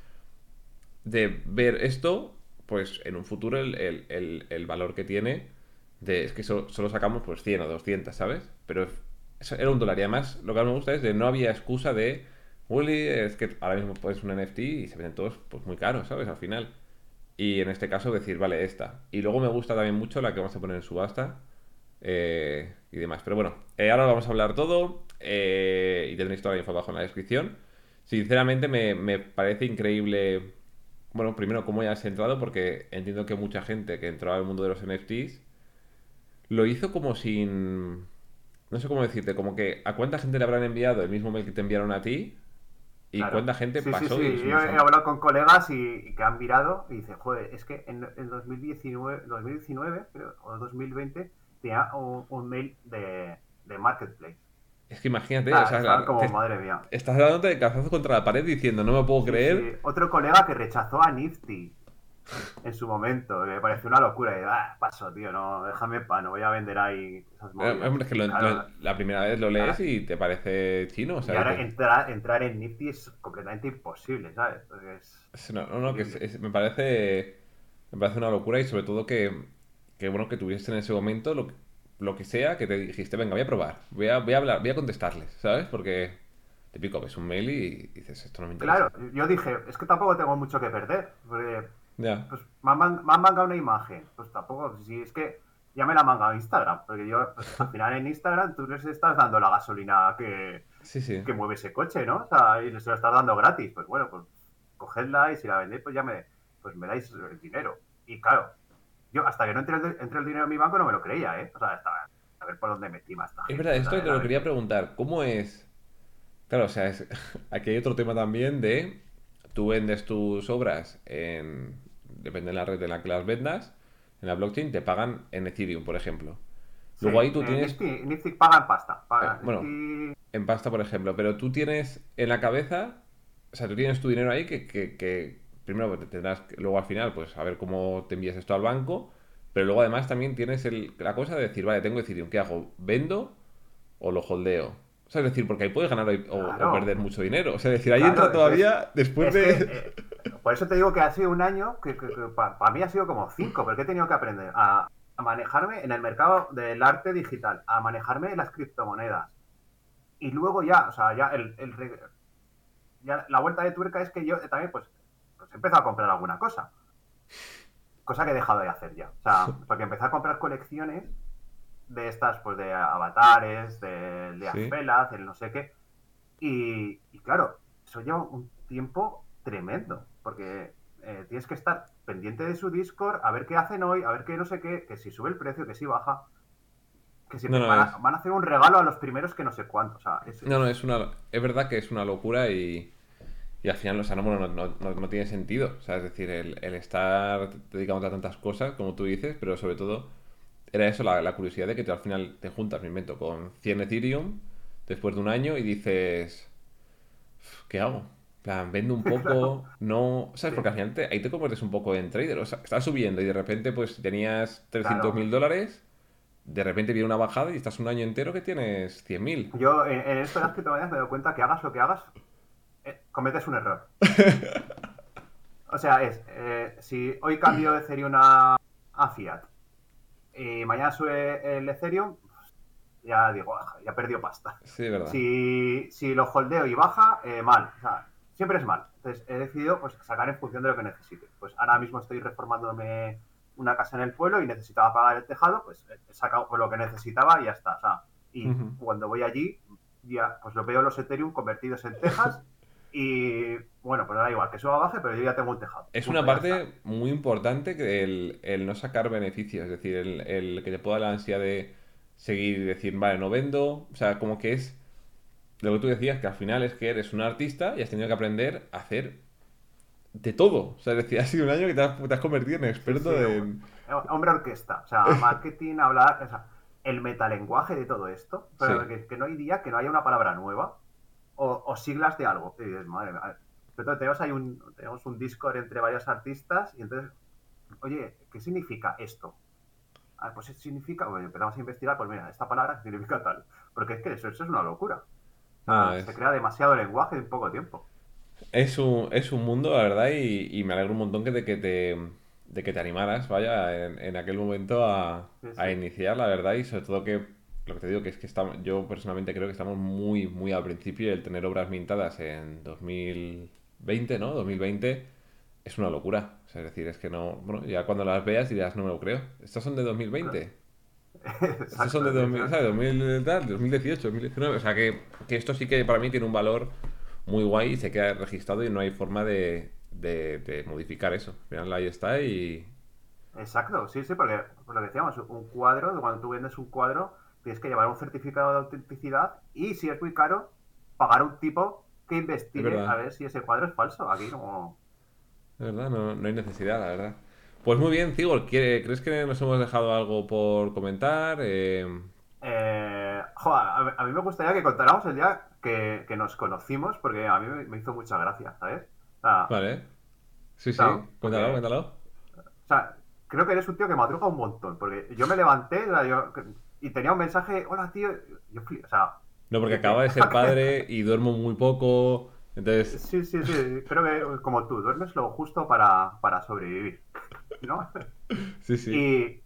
Speaker 1: de ver esto, pues en un futuro el, el- el- valor que tiene. De, es que so- solo sacamos pues 100 o 200, ¿sabes? Pero era un dólar. Y además, lo que más me gusta es de no había excusa de. Willy, es que ahora mismo puedes un NFT y se venden todos pues muy caros, ¿sabes? Al final. Y en este caso decir, vale, esta. Y luego me gusta también mucho la que vamos a poner en subasta eh, y demás. Pero bueno, eh, ahora vamos a hablar todo eh, y tendréis toda la info abajo en la descripción. Sinceramente me, me parece increíble, bueno, primero cómo ya has entrado, porque entiendo que mucha gente que entró al mundo de los NFTs lo hizo como sin... No sé cómo decirte, como que a cuánta gente le habrán enviado el mismo mail que te enviaron a ti y
Speaker 2: Claro.
Speaker 1: cuánta gente
Speaker 2: Sí, sí,
Speaker 1: pasó
Speaker 2: sí.
Speaker 1: y
Speaker 2: Yo he hablado con colegas y, y que han mirado y dicen, joder, es que en, en 2019, 2019 creo, o 2020 tenía un, un mail de, de Marketplace.
Speaker 1: Es que imagínate, o sea,
Speaker 2: estaba
Speaker 1: la-
Speaker 2: como,
Speaker 1: te-
Speaker 2: madre mía.
Speaker 1: estás dándote de cabezazo contra la pared diciendo, no me puedo creer.
Speaker 2: Sí, Otro colega que rechazó a Nifty en su momento, me pareció una locura. Y, ah, paso, tío, no, déjame en paz, no voy a vender ahí esas
Speaker 1: Eh,
Speaker 2: movidas".
Speaker 1: hombre, es que lo-
Speaker 2: Claro,
Speaker 1: lo- la primera vez lo lees
Speaker 2: Claro.
Speaker 1: y te parece chino, o
Speaker 2: y ahora
Speaker 1: que-
Speaker 2: entrar, entrar en Nifty es completamente imposible, ¿sabes? Es-
Speaker 1: es- no, no, no, que es- es- me parece me parece una locura y sobre todo que, que bueno que tuviste en ese momento lo, que- lo que sea que te dijiste, venga, voy a probar, voy a, voy a hablar, voy a contestarles, ¿sabes? Porque te pico, ves un mail y dices, esto no me interesa.
Speaker 2: Claro, yo dije, es que tampoco tengo mucho que perder. Porque pues, me, han, man- me han mangado una imagen. Pues tampoco, si es que ya me la han mangado Instagram. Porque yo, pues, al final en Instagram tú les estás dando la gasolina que,
Speaker 1: Sí, sí.
Speaker 2: que mueve ese coche, ¿no? O sea, y les lo estás dando gratis. Pues bueno, pues cogedla y si la vendéis, pues ya me, pues me dais el dinero. Y claro, yo hasta que no entre el, dinero en mi banco no me lo creía, ¿eh? O sea, hasta a ver por dónde metí más esta
Speaker 1: Es verdad, esto te lo quería preguntar. ¿Cómo es? Claro, o sea, es- aquí hay otro tema también de tú vendes tus obras en depende de la red en la que las vendas, en la blockchain te pagan en Ethereum, por ejemplo.
Speaker 2: Sí,
Speaker 1: Luego ahí tú tienes
Speaker 2: Nifty, Nifty paga en pasta. Paga,
Speaker 1: Eh, bueno.
Speaker 2: Nifty-
Speaker 1: en pasta, por ejemplo, pero tú tienes en la cabeza, o sea, tú tienes tu dinero ahí que, que, que primero te tendrás que- luego al final, pues a ver cómo te envías esto al banco, pero luego además también tienes el- la cosa de decir, vale, tengo Ethereum, ¿qué hago? ¿Vendo o lo holdeo? O sea, es decir, porque ahí puedes ganar o, perder mucho dinero. O sea, es decir, ahí
Speaker 2: Claro,
Speaker 1: entra
Speaker 2: es-
Speaker 1: todavía después
Speaker 2: Es
Speaker 1: de...
Speaker 2: que, eh, por eso te digo que ha sido un año que, para mí ha sido como cinco, porque he tenido que aprender a, a manejarme en el mercado del arte digital, a manejarme en las criptomonedas. Y luego ya, o sea, ya, el, el ya la vuelta de tuerca es que yo también pues, pues he empezado a comprar alguna cosa. Cosa que he dejado de hacer ya. O sea, porque empecé a comprar colecciones de estas, pues de avatares, de, de
Speaker 1: Sí.
Speaker 2: Azfelaz, el no sé qué. Y, y claro, eso lleva un tiempo tremendo. porque eh, tienes que estar pendiente de su Discord, a ver qué hacen hoy, a ver qué no sé qué, que si sube el precio, que si baja. Que si
Speaker 1: No, no,
Speaker 2: van, a,
Speaker 1: es-
Speaker 2: van a hacer un regalo a los primeros que no sé cuánto. O sea, es-
Speaker 1: No, no, es una. Es verdad que es una locura y. Y al final, o sea, no, bueno, no, no- no- tiene sentido. O sea, es decir, el, el estar dedicándote a tantas cosas, como tú dices, pero sobre todo era eso, la, la curiosidad de que tú al final te juntas, me invento, con 100 Ethereum después de un año y dices, ¿qué hago? Plan, vendo un poco, no... ¿Sabes? Porque al final te- ahí te conviertes un poco en trader. O sea, estás subiendo y de repente pues tenías 300 mil dólares, de repente viene una bajada y estás un año entero que tienes 100 mil.
Speaker 2: Yo en, en esto de las criptomonedas me doy cuenta que hagas lo que hagas, eh, cometes un error. O sea, es, eh, si hoy cambio de Ethereum a, a Fiat y mañana sube el Ethereum, ya digo, "Ah, ya perdió pasta.
Speaker 1: Sí, es verdad.
Speaker 2: Si, si lo holdeo y baja, eh, mal. O sea, siempre es mal. Entonces he decidido pues, sacar en función de lo que necesite. Pues ahora mismo estoy reformándome una casa en el pueblo y necesitaba pagar el tejado, pues he sacado pues, lo que necesitaba y ya está. O sea, y cuando voy allí, ya pues lo veo los Ethereum convertidos en tejas y bueno, pues da igual, que suba o baje, pero yo ya tengo un tejado.
Speaker 1: Es una parte muy importante que el, el no sacar beneficios, es decir, el, el que te pueda la ansia de seguir y decir, vale, no vendo, o sea, como que es lo que tú decías, que al final es que eres un artista y has tenido que aprender a hacer de todo, o sea, es decir, ha sido un año que te has, te has convertido en experto
Speaker 2: Sí,
Speaker 1: en...
Speaker 2: Hombre orquesta, o sea, marketing, hablar, o sea, el metalenguaje de todo esto, pero
Speaker 1: Sí.
Speaker 2: que, que no hay día que no haya una palabra nueva o, o siglas de algo. Y dices, madre mía. Pero tenemos ahí un, tenemos un Discord entre varios artistas y entonces, oye, ¿qué significa esto? Ah, pues significa, bueno, empezamos a investigar, pues mira, esta palabra significa tal. Porque es que eso, eso es una locura.
Speaker 1: Ah, es-
Speaker 2: Se crea demasiado lenguaje en poco tiempo.
Speaker 1: Es un, es un mundo, la verdad, y, y me alegro un montón que de que te, de que te animaras, vaya, en, en aquel momento a,
Speaker 2: Sí, sí.
Speaker 1: a iniciar, la verdad, y sobre todo que, lo que te digo, que es que estamos, yo personalmente creo que estamos muy, muy al principio y el tener obras mintadas en 2020, ¿no? 2020 es una locura. O sea, es decir, es que no, bueno, ya cuando las veas dirás, no me lo creo. Estos son de 2020. Estos son de 2000, ¿sabes? 2000, tal, 2018, 2019. O sea, que, que esto sí que para mí tiene un valor muy guay y se queda registrado y no hay forma de, de- de modificar eso. Final ahí está y...
Speaker 2: Exacto, sí, sí, porque por lo que decíamos, un cuadro, cuando tú vendes un cuadro, tienes que llevar un certificado de autenticidad y si es muy caro, pagar un tipo que
Speaker 1: Es
Speaker 2: investigue a ver si ese cuadro es falso. Aquí no.
Speaker 1: De verdad, no, no hay necesidad, la verdad. Pues muy bien, ¿quiere- ¿crees que nos hemos dejado algo por comentar? Eh,
Speaker 2: Eh, joder, a, mí- a me gustaría que contáramos el día que, que nos conocimos, porque a mí me, hizo mucha gracia, ¿sabes? O sea,
Speaker 1: vale. Sí, sí, cuéntalo,
Speaker 2: porque-
Speaker 1: cuéntalo.
Speaker 2: o sea, creo que eres un tío que madruga un montón, porque yo me levanté sea, yo- y tenía un mensaje, hola tío, yo o sea,
Speaker 1: No, porque acaba de ser padre y duermo muy poco, entonces...
Speaker 2: Sí, sí, sí. Creo que como tú, duermes lo justo para, para sobrevivir. ¿No?
Speaker 1: Sí, sí.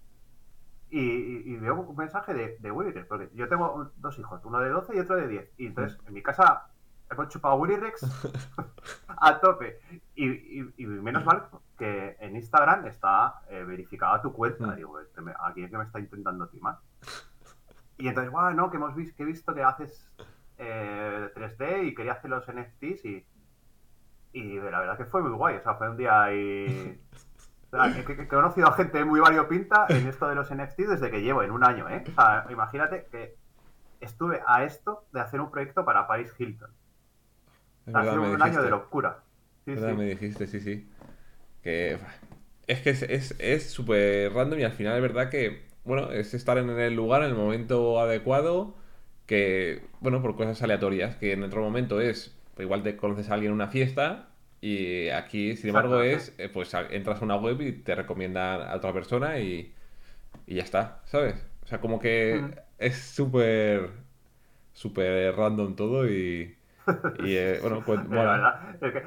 Speaker 2: Y, y, veo un mensaje de, de porque yo tengo dos hijos, uno de 12 y otro de 10. Y entonces en mi casa hemos chupado Willy Rex a tope. Y, y- y menos mal que en Instagram está eh, verificada tu cuenta.
Speaker 1: Mm.
Speaker 2: Digo, este me- aquí es que me está intentando timar. Y entonces, bueno, no, que hemos visto, que he visto que haces eh, 3D y quería hacer los NFTs y, y la verdad que fue muy guay. O sea, fue un día y... o sea, que, que- que he conocido a gente muy variopinta en esto de los NFTs desde que llevo, en un año, ¿eh? O sea, imagínate que estuve a esto de hacer un proyecto para Paris Hilton. Ha sido un año de locura. Sí,
Speaker 1: ¿Verdad?
Speaker 2: sí.
Speaker 1: Me dijiste, sí, sí. Que es que es es- es súper random y al final es verdad que, bueno, es estar en el lugar, en el momento adecuado, que, bueno, por cosas aleatorias, que en otro momento es, pues igual te conoces a alguien en una fiesta y aquí, sin embargo, es, eh, pues entras a una web y te recomiendan a otra persona y, y ya está, ¿sabes? O sea, como que
Speaker 2: Mm.
Speaker 1: es súper, súper random todo y, y eh, bueno, pues,
Speaker 2: verdad. Es que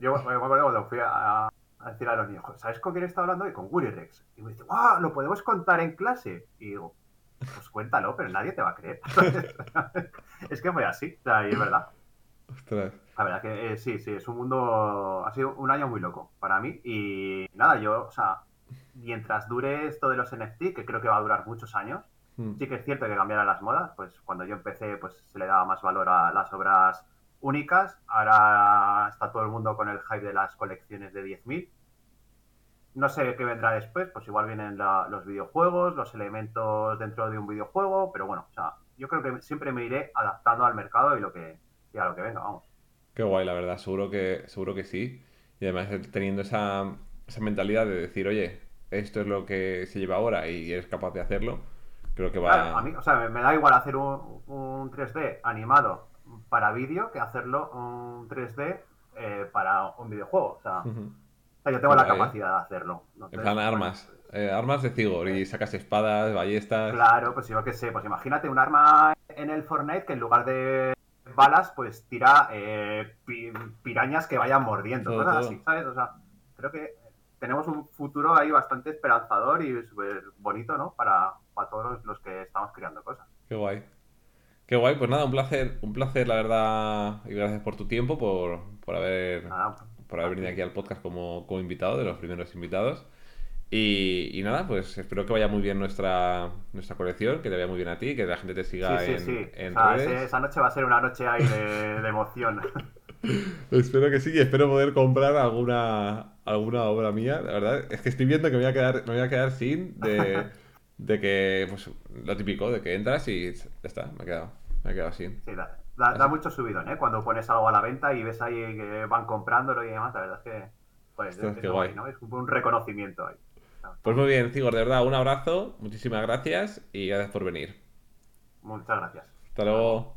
Speaker 2: yo me acuerdo cuando fui a, a decir a los niños, ¿sabes con quién estaba hablando hoy? Con Willy Rex. Y me dice, ¡guau! ¿Lo podemos contar en clase? Y digo, pues cuéntalo, pero nadie te va a creer. es que fue así, o sea, y es verdad.
Speaker 1: Ostras.
Speaker 2: La verdad que eh, sí, sí, es un mundo, ha sido un año muy loco para mí. Y nada, yo, o sea, mientras dure esto de los NFT, que creo que va a durar muchos años,
Speaker 1: Mm.
Speaker 2: sí que es cierto que cambiarán las modas, pues cuando yo empecé, pues se le daba más valor a las obras únicas. Ahora está todo el mundo con el hype de las colecciones de 10.000. No sé qué vendrá después, pues igual vienen los videojuegos, los elementos dentro de un videojuego, pero bueno, o sea, yo creo que siempre me iré adaptando al mercado y lo que y a lo que venga, vamos.
Speaker 1: Qué guay, la verdad, seguro que, seguro que sí. Y además teniendo esa, esa mentalidad de decir, oye, esto es lo que se lleva ahora y eres capaz de hacerlo, creo que va...
Speaker 2: a mí, o sea, me da igual hacer un, un 3D animado para vídeo que hacerlo un 3D eh, para un videojuego. O sea, yo tengo la capacidad de hacerlo.
Speaker 1: en plan armas. Eh, armas de Cigor y sacas espadas, ballestas.
Speaker 2: Claro, pues yo qué sé, pues imagínate un arma en el Fortnite que en lugar de balas, pues tira eh, pirañas que vayan mordiendo, cosas así, ¿sabes? O sea, creo que tenemos un futuro ahí bastante esperanzador y súper bonito, ¿no? Para, para todos los que estamos creando cosas.
Speaker 1: Qué guay. Qué guay, pues nada, un placer, un placer, la verdad, y gracias por tu tiempo, por, por haber, por haber venido aquí al podcast como, como invitado, de los primeros invitados. Y, nada, pues espero que vaya muy bien nuestra, nuestra colección, que te vaya muy bien a ti, que la gente te siga en, en redes.
Speaker 2: esa noche va a ser una noche ahí de, emoción.
Speaker 1: espero que sí, y espero poder comprar alguna, alguna obra mía. La verdad es que estoy viendo que me voy a quedar, me voy a quedar sin de, de que, pues lo típico, de que entras y ya está, me he quedado, me he quedado sin.
Speaker 2: Sí, da, da, mucho subidón, ¿eh? Cuando pones algo a la venta y ves ahí que van comprándolo y demás, la verdad es que pues, es, guay. ¿no? es un reconocimiento ahí.
Speaker 1: Pues muy bien, Cigor, de verdad, un abrazo, muchísimas gracias y gracias por venir.
Speaker 2: Muchas gracias.
Speaker 1: Hasta luego.